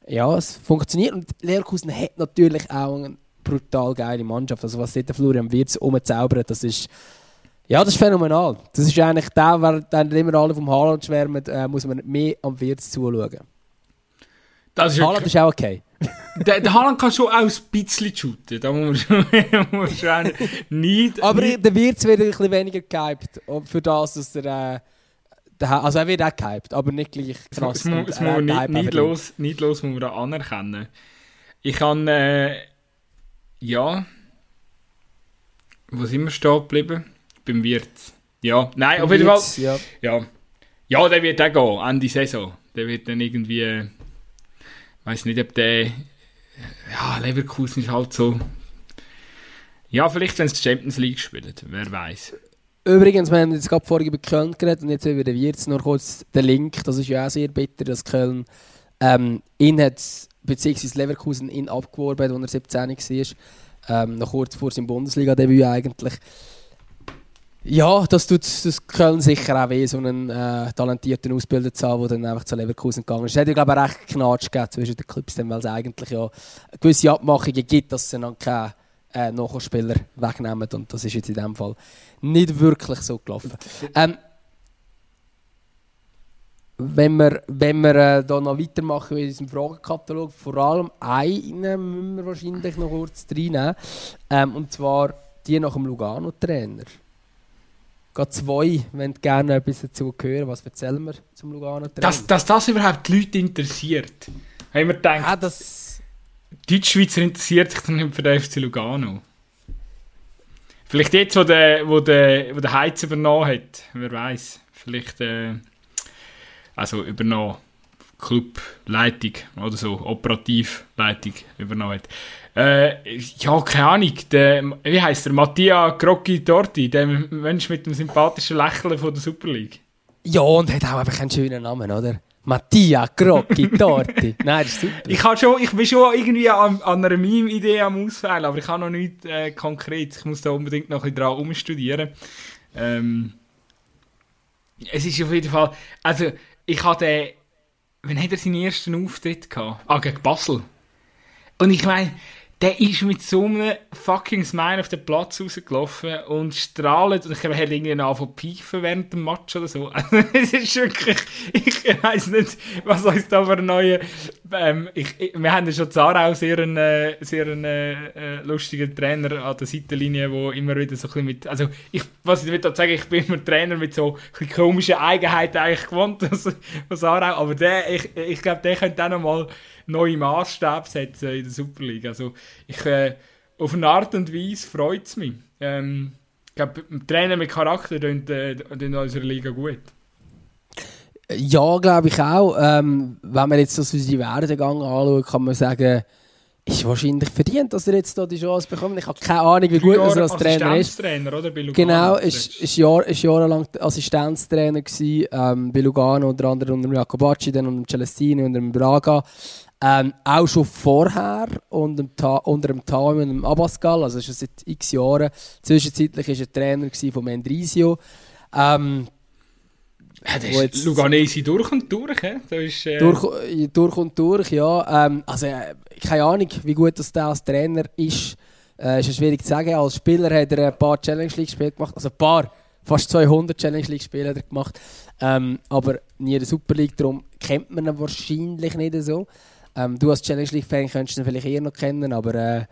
Ja, es funktioniert. Und Leverkusen hat natürlich auch eine brutal geile Mannschaft. Also was dort Florian Wirtz umzaubert, das ist ja, das ist phänomenal. Das ist eigentlich der, während immer alle vom Haaland schwärmen, äh, muss man mehr am Wirtz zuschauen. Das ist Haaland ist auch okay. der, der Haaland kann schon auch ein bisschen shooten. Da muss man schon, nicht... Aber nicht. der Wirtz wird ein bisschen weniger gehypt für das, dass er... Äh, also er wird auch gehypt, aber nicht gleich krass. Es, muss, es muss nicht, nicht, los, nicht los muss man anerkennen. Ich kann... Äh, ja... Wo sind wir stehen geblieben? beim Wirt. Ja, nein, beim auf jeden Fall. Ja. ja. Ja, der wird auch gehen, Ende Saison. Der wird dann irgendwie. Weiß nicht, ob der. Ja, Leverkusen ist halt so. Ja, vielleicht, wenn es die Champions League spielt, wer weiß. Übrigens, wir haben jetzt gerade vorhin über Köln geredet und jetzt über den Wirtz. Nur kurz der Link, das ist ja auch sehr bitter, dass Köln ähm, ihn hat, beziehungsweise Leverkusen ihn abgeworben hat, als er 17 war. Ähm, noch kurz vor seinem Bundesliga-Debüt eigentlich. Ja, das tut das Köln sicher auch weh, so einen äh, talentierten Ausbilder zu haben, der dann einfach zu Leverkusen gegangen ist. Es hat ja, glaube ich, recht Knatsch zwischen den Clubs, weil es eigentlich ja gewisse Abmachungen gibt, dass sie dann keine äh, Nachspieler wegnehmen. Und das ist jetzt in diesem Fall nicht wirklich so gelaufen. Ähm, wenn wir, wenn wir äh, noch weitermachen in diesem Fragenkatalog, vor allem einen müssen wir wahrscheinlich noch kurz reinnehmen. Ähm, und zwar die nach dem Lugano-Trainer. Gerade zwei, wenn du gerne etwas dazu hören. Was erzählen wir zum Lugano? Dass, dass das überhaupt die Leute interessiert. Haben wir gedacht, ja, das... Deutschschweizer interessiert sich dann nicht für den FC Lugano. Vielleicht jetzt, wo der, wo der, wo der Heiz übernommen hat. Wer weiß. Vielleicht, äh, also übernommen. Clubleitung oder so, Operativleitung übernommen hat. Äh, ja, keine Ahnung. Der, wie heißt der? Mattia Grocchi Torti, der Mensch mit dem sympathischen Lächeln von der Super League. Ja, und hat auch einfach einen schönen Namen, oder? Mattia Grocchi Torti. Nein, das ist super. Ich, schon, ich bin schon irgendwie an, an einer Meme-Idee am Ausfällen, aber ich habe noch nichts äh, konkret. Ich muss da unbedingt noch ein bisschen dran umstudieren. Ähm, es ist auf jeden Fall. Also, ich hatte. Wann hat er seinen ersten Auftritt gehabt? Ah, gegen Basel. Und ich meine, der ist mit so einem fucking Smile auf den Platz rausgelaufen und strahlt. Und ich habe irgendwie noch von piefen während dem Match oder so. Es ist wirklich, ich weiß nicht, was uns da für einen neuen ähm, ich, ich, wir haben ja schon Zarau sehr einen, äh, sehr einen, äh, lustigen Trainer an der Seitenlinie, der immer wieder so ein bisschen mit, also ich, was ich damit sagen, ich bin immer Trainer mit so komischen Eigenheiten eigentlich gewohnt von Zarau, aber der, ich, ich glaube, der könnte auch nochmal neue Maßstäbe setzen in der Superliga. Also ich, äh, auf eine Art und Weise freut es mich. Ähm, ich glaube, Trainer mit Charakter tun äh, in unserer Liga gut. Ja, glaube ich auch. Ähm, wenn man jetzt so unsere Werdegang anschaut, kann man sagen, ist wahrscheinlich verdient, dass er jetzt da die Chance bekommt. Ich habe keine Ahnung, wie gut er als Trainer ist. Oder? Bei genau, ist, ist, Jahr, ist jahrelang Assistenztrainer gewesen, ähm, bei Lugano, unter anderem unter Jacobacci, dann unter Celestini, unter Braga. Ähm, auch schon vorher unter dem, Ta unter dem Tam und dem Abascal, also schon seit x Jahren. Zwischenzeitlich war er Trainer von Mendrisio. Ähm, ja, das ist Luganesi durch und durch, he? das ist, äh... durch, äh, durch und durch, ja. Ähm, also, äh, keine Ahnung, wie gut das der als Trainer ist, äh, ist schwierig zu sagen. Als Spieler hat er ein paar Challenge League Spiele gemacht, also ein paar, fast 200 Challenge League Spiele hat er gemacht, ähm, aber nie in der Super League, darum kennt man ihn wahrscheinlich nicht so. Ähm, du als Challenge League Fan könntest ihn vielleicht eher noch kennen, aber äh,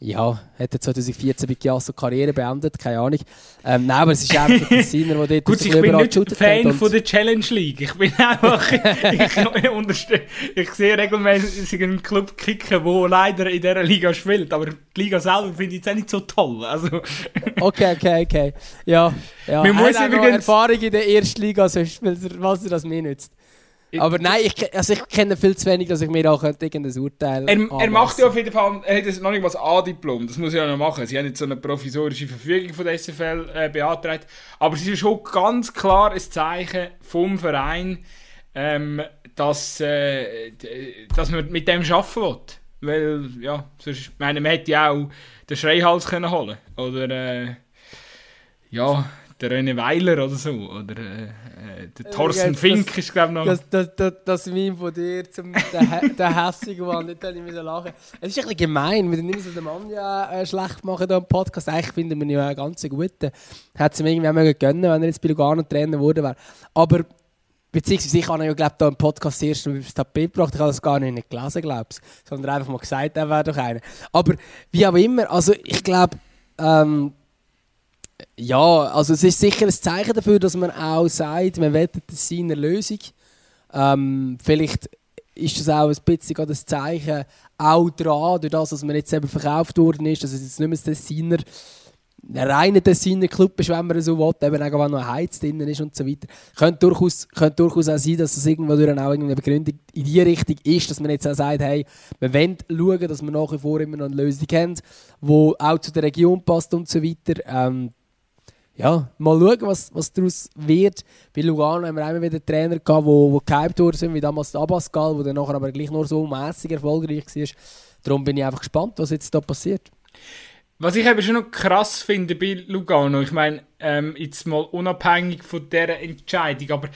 ja, hat er 2014 bei Chiasso Karriere beendet, keine Ahnung. Ähm, nein, aber es ist einfach der Sinner, der dort Gut, ich bin nicht Fan von der Challenge League. Ich bin einfach, ich, ich sehe regelmäßig einen Club kicken, der leider in dieser Liga spielt, aber die Liga selber finde ich jetzt auch nicht so toll. Also. okay, okay, okay. Ja, ja. Man muss übrigens... Erfahrung in der ersten Liga, sonst, was das mir nützt. Aber nein, ich, also ich kenne viel zu wenig, dass ich mir auch irgendein Urteil Er, er macht ja auf jeden Fall, er hat noch nicht mal das A-Diplom, das muss er ja noch machen. Sie haben jetzt so eine provisorische Verfügung von der SFL äh, beantragt. Aber es ist schon ganz klar ein Zeichen vom Verein, ähm, dass, äh, dass man mit dem arbeiten will. Weil, ja, sonst, meine, man hätte ja auch den Schreihals können holen Oder, äh, ja, der René Weiler oder so. Oder äh, äh der Thorsten Fink das, ist, glaube ich, noch. Das, das, das, das Meme von dir zum der, der hässige Mann, nicht ich wieder lachen. Es ist ein bisschen gemein, wir nicht so den Mann ja äh, schlecht machen hier im Podcast. Eigentlich finden wir ihn ja einen ganz guten. Hätte es ihm irgendwie auch gönnen wenn er jetzt bei Lugano Trainer geworden wäre. Aber Beziehungsweise ich habe ja, glaube ich, im Podcast erst mal aufs Tapet gebracht. Ich habe das gar nicht gelesen, glaube ich. Sondern einfach mal gesagt, er wäre doch einer. Aber wie auch immer, also ich glaube, ähm, ja, also es ist sicher ein Zeichen dafür, dass man auch sagt, man wettet seiner Lösung. Ähm, vielleicht ist das auch ein bisschen das Zeichen auch dran, durch das, dass man jetzt eben verkauft worden ist, dass es jetzt nicht mehr ein Designer, ein reiner Designer Club ist, wenn man so will, eben auch wenn noch ein Heiz drin ist und so weiter. Könnte durchaus, könnte durchaus auch sein, dass irgendwo durch auch eine Begründung in die Richtung ist, dass man jetzt auch sagt, hey, wir wollen schauen, dass wir nach wie vor immer noch eine Lösung haben, die auch zu der Region passt und so weiter. Ähm, ja, mal schauen, was, was daraus wird. Bei Lugano haben wir immer wieder Trainer gehabt, die, gehypt worden sind, wie damals Abascal, der dann nachher aber gleich nur so mäßig erfolgreich war. Darum bin ich einfach gespannt, was jetzt da passiert. Was ich eben schon noch krass finde bei Lugano, ich meine, ähm, jetzt mal unabhängig von dieser Entscheidung, aber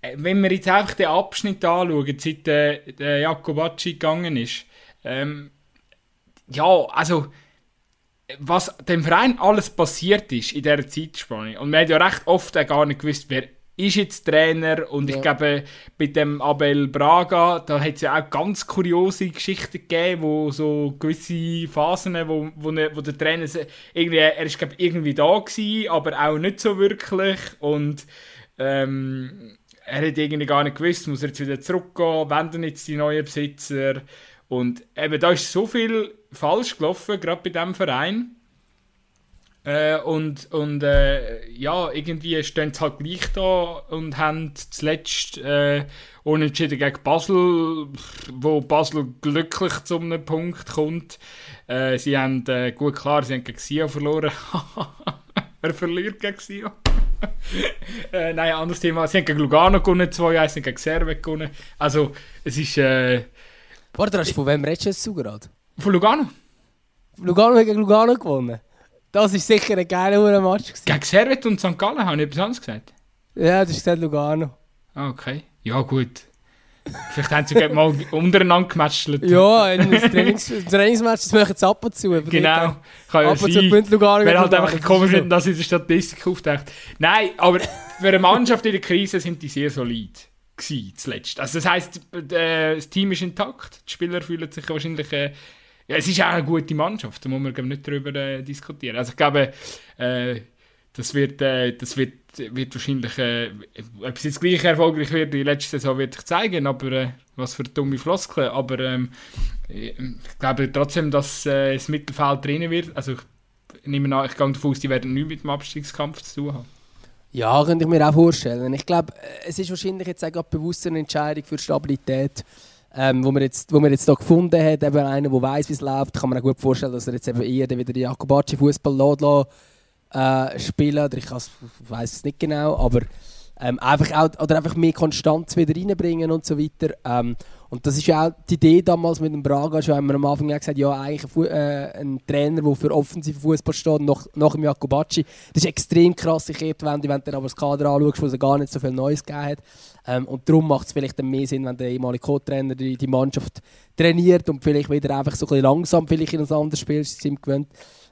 äh, wenn wir jetzt einfach den Abschnitt anschauen, seit äh, der Jacobacci gegangen ist, ähm, ja, also was dem Verein alles passiert ist in dieser Zeitspanne. Und man hat ja recht oft auch gar nicht gewusst, wer ist jetzt Trainer und ja. ich glaube, bei dem Abel Braga, da hat es ja auch ganz kuriose Geschichten gegeben, wo so gewisse Phasen, wo, wo, ne, wo der Trainer irgendwie, er ist glaube irgendwie da gewesen, aber auch nicht so wirklich und ähm, er hat irgendwie gar nicht gewusst, muss er jetzt wieder zurückgehen, wenn dann jetzt die neuen Besitzer und eben da ist so viel falsch gelaufen, gerade bei diesem Verein. Äh, und und äh, ja, irgendwie stehen sie halt gleich da und haben zuletzt äh, unentschieden gegen Basel, wo Basel glücklich zu einem Punkt kommt. Äh, sie haben, äh, gut klar, sie haben gegen Sion verloren. er verliert gegen Sion. äh, nein, anderes Thema. Sie haben gegen Lugano gewonnen, 2-1, sie haben gegen Servet gewonnen. Also, es ist... Äh, Warte, von wem redest du jetzt gerade? Von Lugano. Lugano hat gegen Lugano gewonnen. Das war sicher ein geiler Match. Gewesen. Gegen Servet und St. Gallen habe ich etwas anderes gesagt? Ja, das ist gesagt Lugano. Ah, okay. Ja, gut. Vielleicht haben sie mal untereinander gematcht. Ja, ein Trainings Trainingsmatch, das machen sie ab und zu. Genau, kann ja ab und zu gewinnt Lugano. Wäre halt einfach gekommen sind, dass in der Statistik auftaucht. Nein, aber für eine Mannschaft in der Krise sind die sehr solid. gewesen, zuletzt. Also das heisst, äh, das Team ist intakt, die Spieler fühlen sich wahrscheinlich... Äh, ja, es ist auch eine gute Mannschaft, da muss man nicht darüber äh, diskutieren. Also ich glaube, äh, das wird, äh, das wird, wird wahrscheinlich, äh, ob es jetzt gleich erfolgreich wird, die letzte Saison wird sich zeigen, aber äh, was für dumme Floskeln, aber ähm, ich glaube trotzdem, dass äh, das Mittelfeld drinnen wird, also ich nehme an, ich gehe davon aus, die werden nichts mit dem Abstiegskampf zu tun haben. Ja, könnte ich mir auch vorstellen. Ich glaube, es ist wahrscheinlich jetzt auch bewusst eine Entscheidung für Stabilität, ähm, wo man jetzt, wo man jetzt da gefunden hat, eben einer, der weiß, wie es läuft, kann man auch gut vorstellen, dass er jetzt eben eher wieder die Jakobacci Fußball äh, spielen oder ich weiß es nicht genau, aber ähm, einfach auch, oder einfach mehr Konstanz wieder reinbringen und so weiter. Ähm, und das ist ja auch die Idee damals mit dem Braga, schon haben wir am Anfang gesagt, ja eigentlich ein, äh, ein Trainer, der für offensiven Fußball steht, nach, nach dem Jakobacci, das ist extrem krasse Kehrtwende, wenn du aber das Kader anschaust, wo es gar nicht so viel Neues gegeben hat. Ähm, und darum macht es vielleicht mehr Sinn, wenn der ehemalige Co-Trainer die, die, Mannschaft trainiert und vielleicht wieder einfach so ein bisschen langsam vielleicht in ein anderes Spielsystem gewöhnt.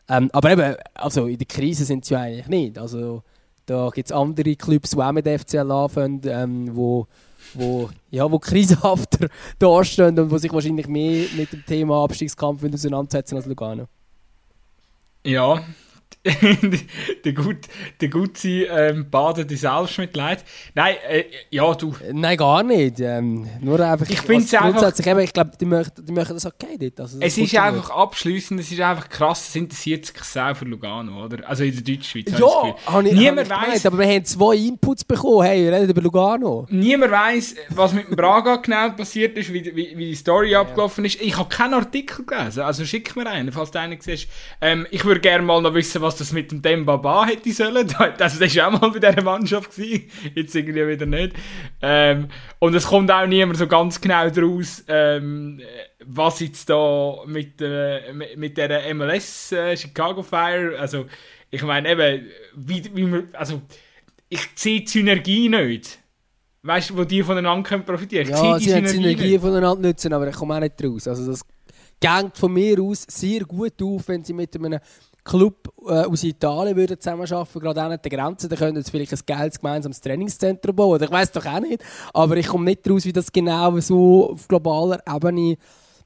Ähm, aber eben, also in der Krise sind sie ja eigentlich nicht. Also, da gibt es andere Clubs, die auch mit FCL anfangen, ähm, wo, wo, ja, wo krisenhafter dastehen und wo sich wahrscheinlich mehr mit dem Thema Abstiegskampf auseinandersetzen als Lugano. Ja, der gut, der Gutzi ähm, badet in Selbstmitleid. Nein, äh, ja, du. Nein, gar nicht. Ähm, nur einfach. Ich finde es einfach. Eben, ich glaube, die möchten, die möchten das okay dort. Also, es ist einfach abschließend, es ist einfach krass, es interessiert sich selber Lugano, oder? Also in der Deutschschweiz. Ja, habe ich, Niemand hab ich weiss, aber wir haben zwei Inputs bekommen. Hey, wir reden über Lugano. Niemand weiß, was mit dem Braga genau passiert ist, wie, wie, wie die Story ja. abgelaufen ist. Ich habe keinen Artikel gelesen, also schick mir einen, falls du einen siehst. Ähm, ich würde gerne mal noch wissen, was das mit dem Dembaba hätte sollen. Also, das war auch mal bei dieser Mannschaft. Gewesen. Jetzt irgendwie wieder nicht. Ähm, und es kommt auch niemand so ganz genau daraus, ähm, was jetzt da mit, äh, mit der MLS äh, Chicago Fire, also ich meine eben, wie, wie man, also ich sehe die Synergie nicht. Weißt du, wo die voneinander profitieren können? Ja, sie haben Synergie nicht. voneinander nutzen, aber ich komme auch nicht raus. Also das geht von mir aus sehr gut auf, wenn sie mit einem Club äh, aus Italien würden zusammenarbeiten, gerade auch nicht der Grenze, dann könnten sie vielleicht ein geiles gemeinsames Trainingszentrum bauen. Ich weiß doch auch nicht. Aber ich komme nicht daraus, wie das genau so auf globaler Ebene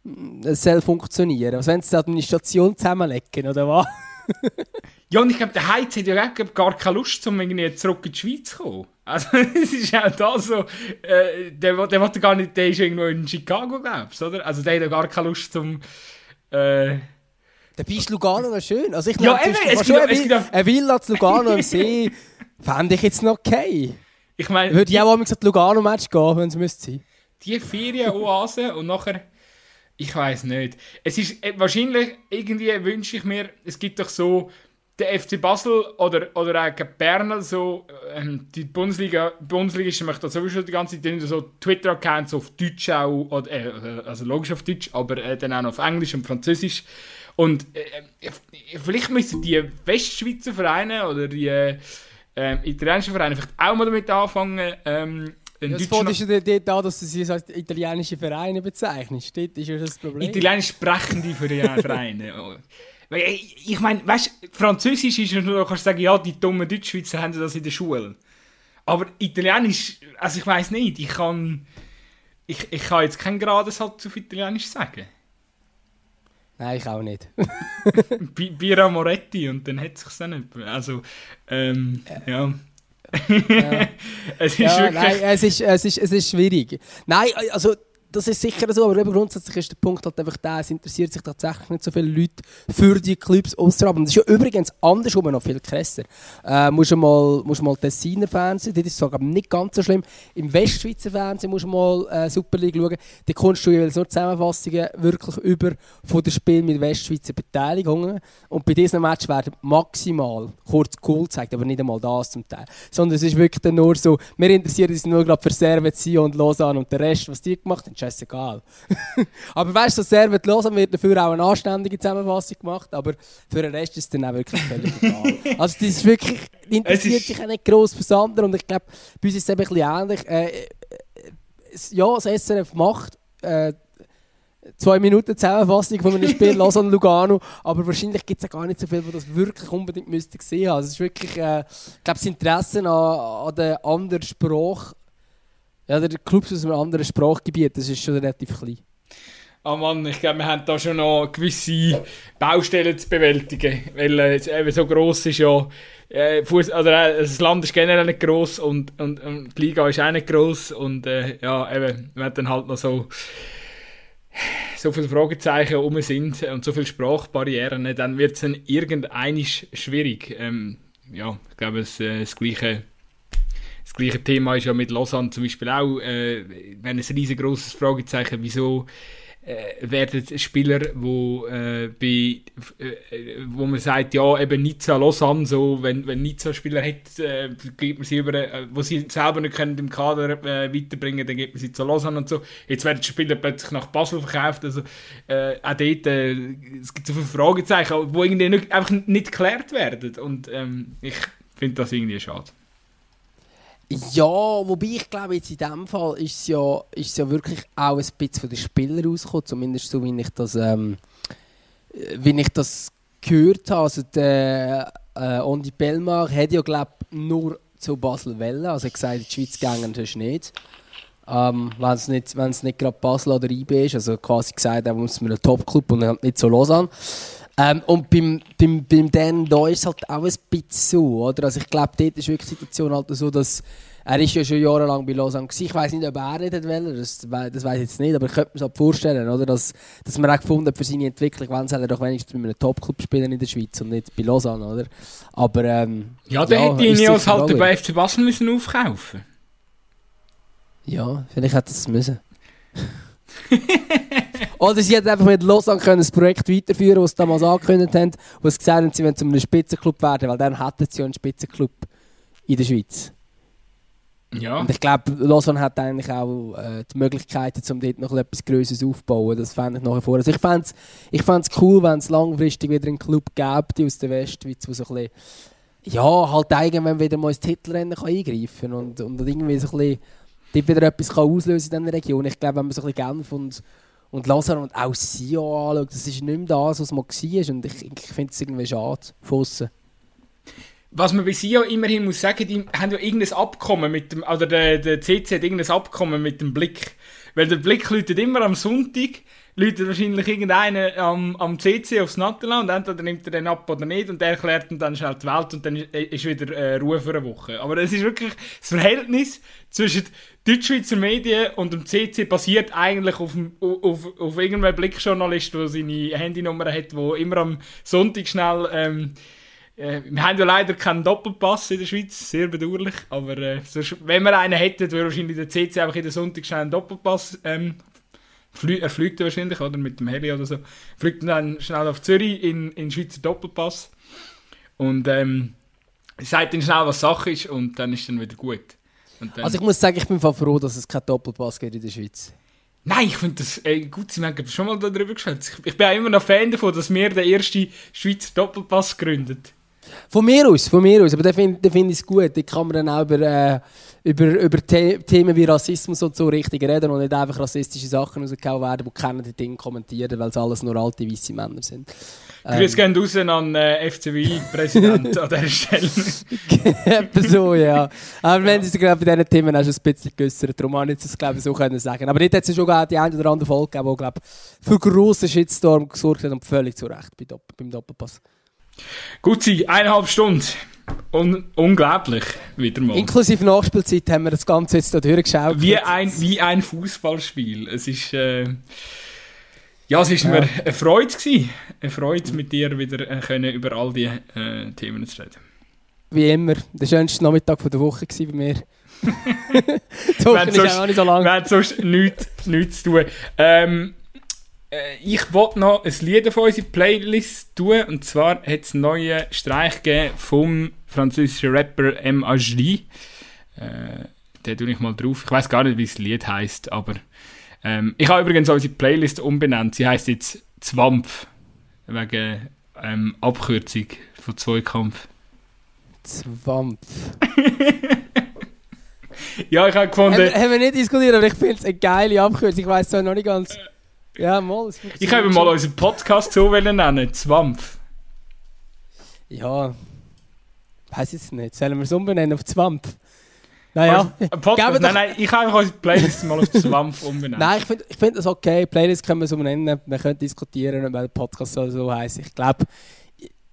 mm, soll funktionieren. Was wenn sie die Administration zusammenlegen, oder was? ja, und ich glaube, der Heiz hat ja gar keine Lust, um irgendwie zurück in die Schweiz zu kommen. Also, es ist auch da so, äh, der, der, der, gar nicht, der ist irgendwo in Chicago, glaubst oder? Also, der hat ja gar keine Lust, zum. Äh, der bist Lugano noch schön. Also ich ja, eben, es schon eine, eine Villa zu Lugano am See fände ich jetzt noch okay. Ich meine... Würde ich auch einmal gesagt Lugano-Match gehen, wenn es müsste sein. Die Ferienoase und nachher... Ich weiß nicht. Es ist äh, wahrscheinlich, irgendwie wünsche ich mir, es gibt doch so der FC Basel oder, oder auch Bern, so, ähm, die Bundesliga, ist macht das sowieso die ganze Zeit so Twitter-Accounts auf Deutsch auch, oder, äh, also logisch auf Deutsch, aber äh, dann auch noch auf Englisch und Französisch und äh, äh, vielleicht müssen die Westschweizer Vereine oder die äh, italienischen Vereine vielleicht auch mal damit anfangen, ähm, ja, das Fond ist ja dort da, dass du sie als italienische Vereine bezeichnest. Dort ist ja das Problem. Italienisch sprechende Vereine. ich meine, weißt du, Französisch ist ja nur, kannst du sagen, ja, die dummen Deutschschweizer haben das in der Schule. Aber Italienisch, also ich weiß nicht, ich kann, ich, ich kann jetzt keinen geraden Satz auf Italienisch sagen. Nein, ich auch nicht. Bira Moretti und dann hat es sich dann nicht. Also, ähm, ja. ja. es ist ja, wirklich... Nein, es ist, es, ist, es ist schwierig. Nein, also das ist sicher so, aber eben grundsätzlich ist der Punkt halt einfach der, es interessiert sich tatsächlich nicht so viele Leute für die Clubs außerhalb. Und das ist ja übrigens andersrum noch viel krasser. Äh, musst du mal, musst mal Tessiner Fernsehen, das ist sogar nicht ganz so schlimm. Im Westschweizer Fernsehen musst du mal äh, Super League schauen. Da kommst du jeweils nur Zusammenfassungen wirklich über von den Spielen mit Westschweizer Beteiligungen. Und bei diesen Match werden maximal kurz cool gezeigt, aber nicht einmal das zum Teil. Sondern es ist wirklich nur so, wir interessieren uns nur gerade für Servet, und Lausanne und der Rest, was die gemacht haben scheißegal. aber weißt du, so sehr wird los, wird dafür auch eine anständige Zusammenfassung gemacht, aber für den Rest ist es dann auch wirklich völlig egal. also das ist wirklich, interessiert sich auch nicht gross für andere und ich glaube, bei uns ist es ein bisschen ähnlich. Äh, äh, ja, das SRF macht äh, zwei Minuten Zusammenfassung von einem Spiel Lausanne Lugano, aber wahrscheinlich gibt es ja gar nicht so viel, die das wirklich unbedingt müsste sehen. Also es ist wirklich, äh, ich glaube, das Interesse an, an der anderen Sprache Ja, der Club aus einem anderen Sprachgebiet, das ist schon relativ klein. Ah Mann, ich glaube, wir haben da schon noch gewisse Baustellen zu bewältigen, weil äh, es eben so gross ist ja, äh, Fuss, also, äh, das Land ist generell nicht gross und, und, und die Liga ist auch nicht gross und äh, ja, eben, wenn dann halt noch so so viele Fragezeichen um sind und so viele Sprachbarrieren, dann wird es dann irgendein schwierig. Ähm, ja, ich glaube, äh, das gleiche das gleiche Thema ist ja mit Lausanne zum Beispiel auch, äh, wenn ein riesengroßes Fragezeichen, wieso äh, werden Spieler, wo, äh, bei, äh, wo man sagt, ja, eben Nizza, Lausanne, so, wenn, wenn Nizza Spieler hat, äh, gibt man sie über, äh, wo sie selber nicht können im Kader äh, weiterbringen, dann gibt man sie zu Lausanne und so. Jetzt werden die Spieler plötzlich nach Basel verkauft, also äh, auch dort, äh, es gibt so viele Fragezeichen, die irgendwie nicht, einfach nicht geklärt werden und ähm, ich finde das irgendwie schade. Ja, wobei ich glaube, jetzt in diesem Fall ist es ja, ist es ja wirklich auch ein bisschen von den Spielern rausgekommen, zumindest so, wie ich das, ähm, wie ich das gehört habe. Also der äh, Ondi Bellmar hat ja, glaube nur zu Basel wollen. Also er hat gesagt, in die Schweiz gehen das nicht. Ähm, wenn es nicht, nicht gerade Basel oder IB ist. Also quasi gesagt, er muss mit einem Top-Club und nicht so Lausanne. Ähm, und beim, beim, beim Dan da ist es halt auch ein bisschen so, oder? Also ich glaube, dort ist wirklich die Situation halt so, dass er ist ja schon jahrelang bei Lausanne war. Ich weiß nicht, ob er nicht will, das, das weiß ich jetzt nicht, aber ich könnte mir halt vorstellen, oder? Dass, dass man auch gefunden hat für seine Entwicklung, wenn soll er doch wenigstens mit einem Top-Club spielen in der Schweiz und nicht bei Lausanne, oder? Aber ähm, Ja, der ja, hätte ja halt bei FC Basel müssen aufkaufen Ja, vielleicht hätte es müssen. Oder sie hätten einfach mit Lausanne können das Projekt weiterführen das sie damals angekündigt haben, wo sie gesagt haben, sie wollen zu einem Spitzenclub werden, weil dann hätten sie ja einen Spitzenclub in der Schweiz. Ja. Und ich glaube, Lausanne hat eigentlich auch äh, die Möglichkeiten, um dort noch etwas Größeres aufzubauen. Das fände ich nachher vor. Also ich fände es ich cool, wenn es langfristig wieder einen Club gäbe aus der Westschweiz, wo so ein bisschen, ja, halt irgendwann wieder mal ins Titelrennen kann eingreifen kann und, und irgendwie so ein bisschen dort wieder etwas kann auslösen in dieser Region. Ich glaube, wenn man so ein bisschen Genf und und Lausanne und auch Sion anschaut, das ist nicht mehr das, was man war. Und ich, ich finde es irgendwie schade, von Was man bei Sion immerhin muss sagen, die haben ja irgendein Abkommen mit dem, oder der, der CC hat irgendein Abkommen mit dem Blick. Weil der Blick läutet immer am Sonntag läutet wahrscheinlich irgendeiner am, am CC aufs Natterland und entweder nimmt er den ab oder nicht und der erklärt ihm dann schnell die Welt und dann ist wieder äh, Ruhe für eine Woche. Aber es ist wirklich das Verhältnis zwischen Deutschschweizer Medien und dem CC basiert eigentlich auf, auf, auf irgendeinem Blickjournalist, der seine Handynummer hat, der immer am Sonntag schnell... Ähm, äh, wir haben ja leider keinen Doppelpass in der Schweiz, sehr bedauerlich. Aber äh, sonst, wenn wir einen hätten, würde wahrscheinlich der CC einfach in der Sonntag schnell einen Doppelpass ähm, Flü er fliegt wahrscheinlich, oder? Mit dem Heli oder so. Fliegt dann schnell auf Zürich in, in Schweizer Doppelpass. Und ähm, sagt dann schnell, was Sache ist und dann ist dann wieder gut. Dann, also ich muss sagen, ich bin froh, dass es keinen Doppelpass gibt in der Schweiz. Nein, ich finde das ey, gut, Sie haben schon mal darüber gesprochen. Ich, ich bin auch immer noch Fan davon, dass wir den ersten Schweizer Doppelpass gründet. Von mir aus, von mir aus. Aber da finde find ich es gut. Da kann man dann auch über, äh, über, über The Themen wie Rassismus und so richtig reden und nicht einfach rassistische Sachen rausgehauen werden, die keiner die Dinge kommentieren, weil es alles nur alte, weiße Männer sind. Grüße ähm. gehen raus an äh, FCWI-Präsident an dieser Stelle. Etwa so, ja. Aber wir haben uns, glaube bei diesen Themen auch schon ein bisschen geäussert. Darum habe ich das, glaube ich, so können sagen. Aber dort hat es schon die eine oder andere Folge gegeben, die, glaube für grossen Shitstorm gesorgt hat und völlig zu Recht beim Doppelpass. Gut, sie eineinhalb Stunden. Un unglaublich, wieder mal. Inklusive Nachspielzeit haben wir das Ganze jetzt hier durchgeschaut. Wie ein, wie ein Fußballspiel. Es ist, äh, ja, es war ja. mir eine Freude gewesen. Eine Freude, mit dir wieder äh, können über all diese äh, Themen zu reden. Wie immer, der schönste Nachmittag der Woche war bei mir. die Woche ist sonst, auch nicht so lang. Wir haben sonst nichts, nichts zu tun. Ähm, äh, ich wollte noch ein Lied von unsere Playlist tun. Und zwar hat es einen neuen Streich gegeben vom französischen Rapper M. Ajli. Äh, den tue ich mal drauf. Ich weiß gar nicht, wie das Lied heißt, aber ähm, ich habe übrigens unsere Playlist umbenannt. Sie heißt jetzt Zwampf. Wegen ähm, Abkürzung von Zweikampf. Zwampf. ja, ich habe gefunden. Haben, haben wir nicht diskutiert, aber ich finde es eine geile Abkürzung. Ich weiß es noch nicht ganz. Ja, mal. Ich habe mal unseren Podcast so nennen, Zwampf. Ja, weiß ich nicht. Sollen wir es umbenennen auf Zwampf? Naja, Ein Podcast, nein, nein, ich habe einfach unsere Playlist mal auf Zwampf umbenannt. Nein, ich finde ich find das okay. Playlist können wir so nennen. Wir können diskutieren, ob der Podcast soll so heisst. Ich glaube,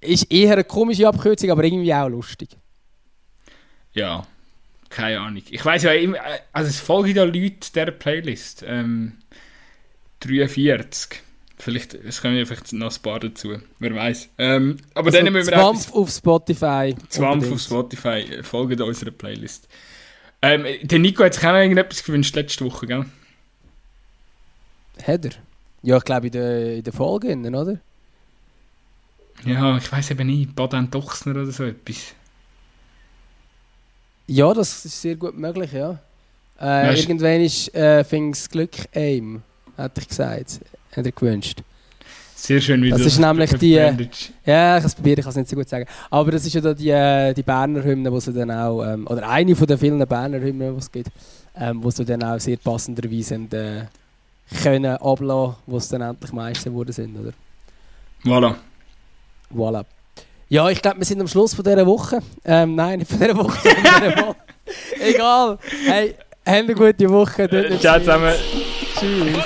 ist eher eine komische Abkürzung, aber irgendwie auch lustig. Ja, keine Ahnung. Ich weiß ja immer, äh, also es folgen ja Leute dieser Playlist. Ähm, 43. Vielleicht, es kommen ja vielleicht noch ein paar dazu. Wer weiß. Ähm, aber dann müssen wir Also Zwampf auf Spotify. Zwampf auf. Spotify. Folgt unserer Playlist. Ähm, der Nico hat sich auch noch irgendetwas gewünscht letzte Woche, gell? Hat er? Ja, ich glaube in der, in der Folge, oder? Ja, ich weiß eben nicht. Baden Dochsner oder so etwas. Ja, das ist sehr gut möglich, ja. Äh, Weißt- irgendwann ist äh, fing's Glück aim, hätte ich gesagt. Hat er gewünscht. Sehr schön, wie Das du ist nämlich die, äh. Ja, ich kann es probieren, ich kann es nicht so gut sagen. Aber das ist ja da die, äh, die Berner Hymne, die sie dann auch, ähm, oder eine von den vielen Berner Hymnen, die es gibt, ähm, wo sie dann auch sehr passenderweise haben, äh, können ablassen, wo es dann endlich Meister geworden sind, oder? Voilà. Voilà. Ja, ich glaube, wir sind am Schluss von dieser Woche. Ähm, nein, nicht von dieser Woche, sondern von dieser Woche. Egal. Hey, habt eine gute Woche. Ciao zusammen. Tschüss.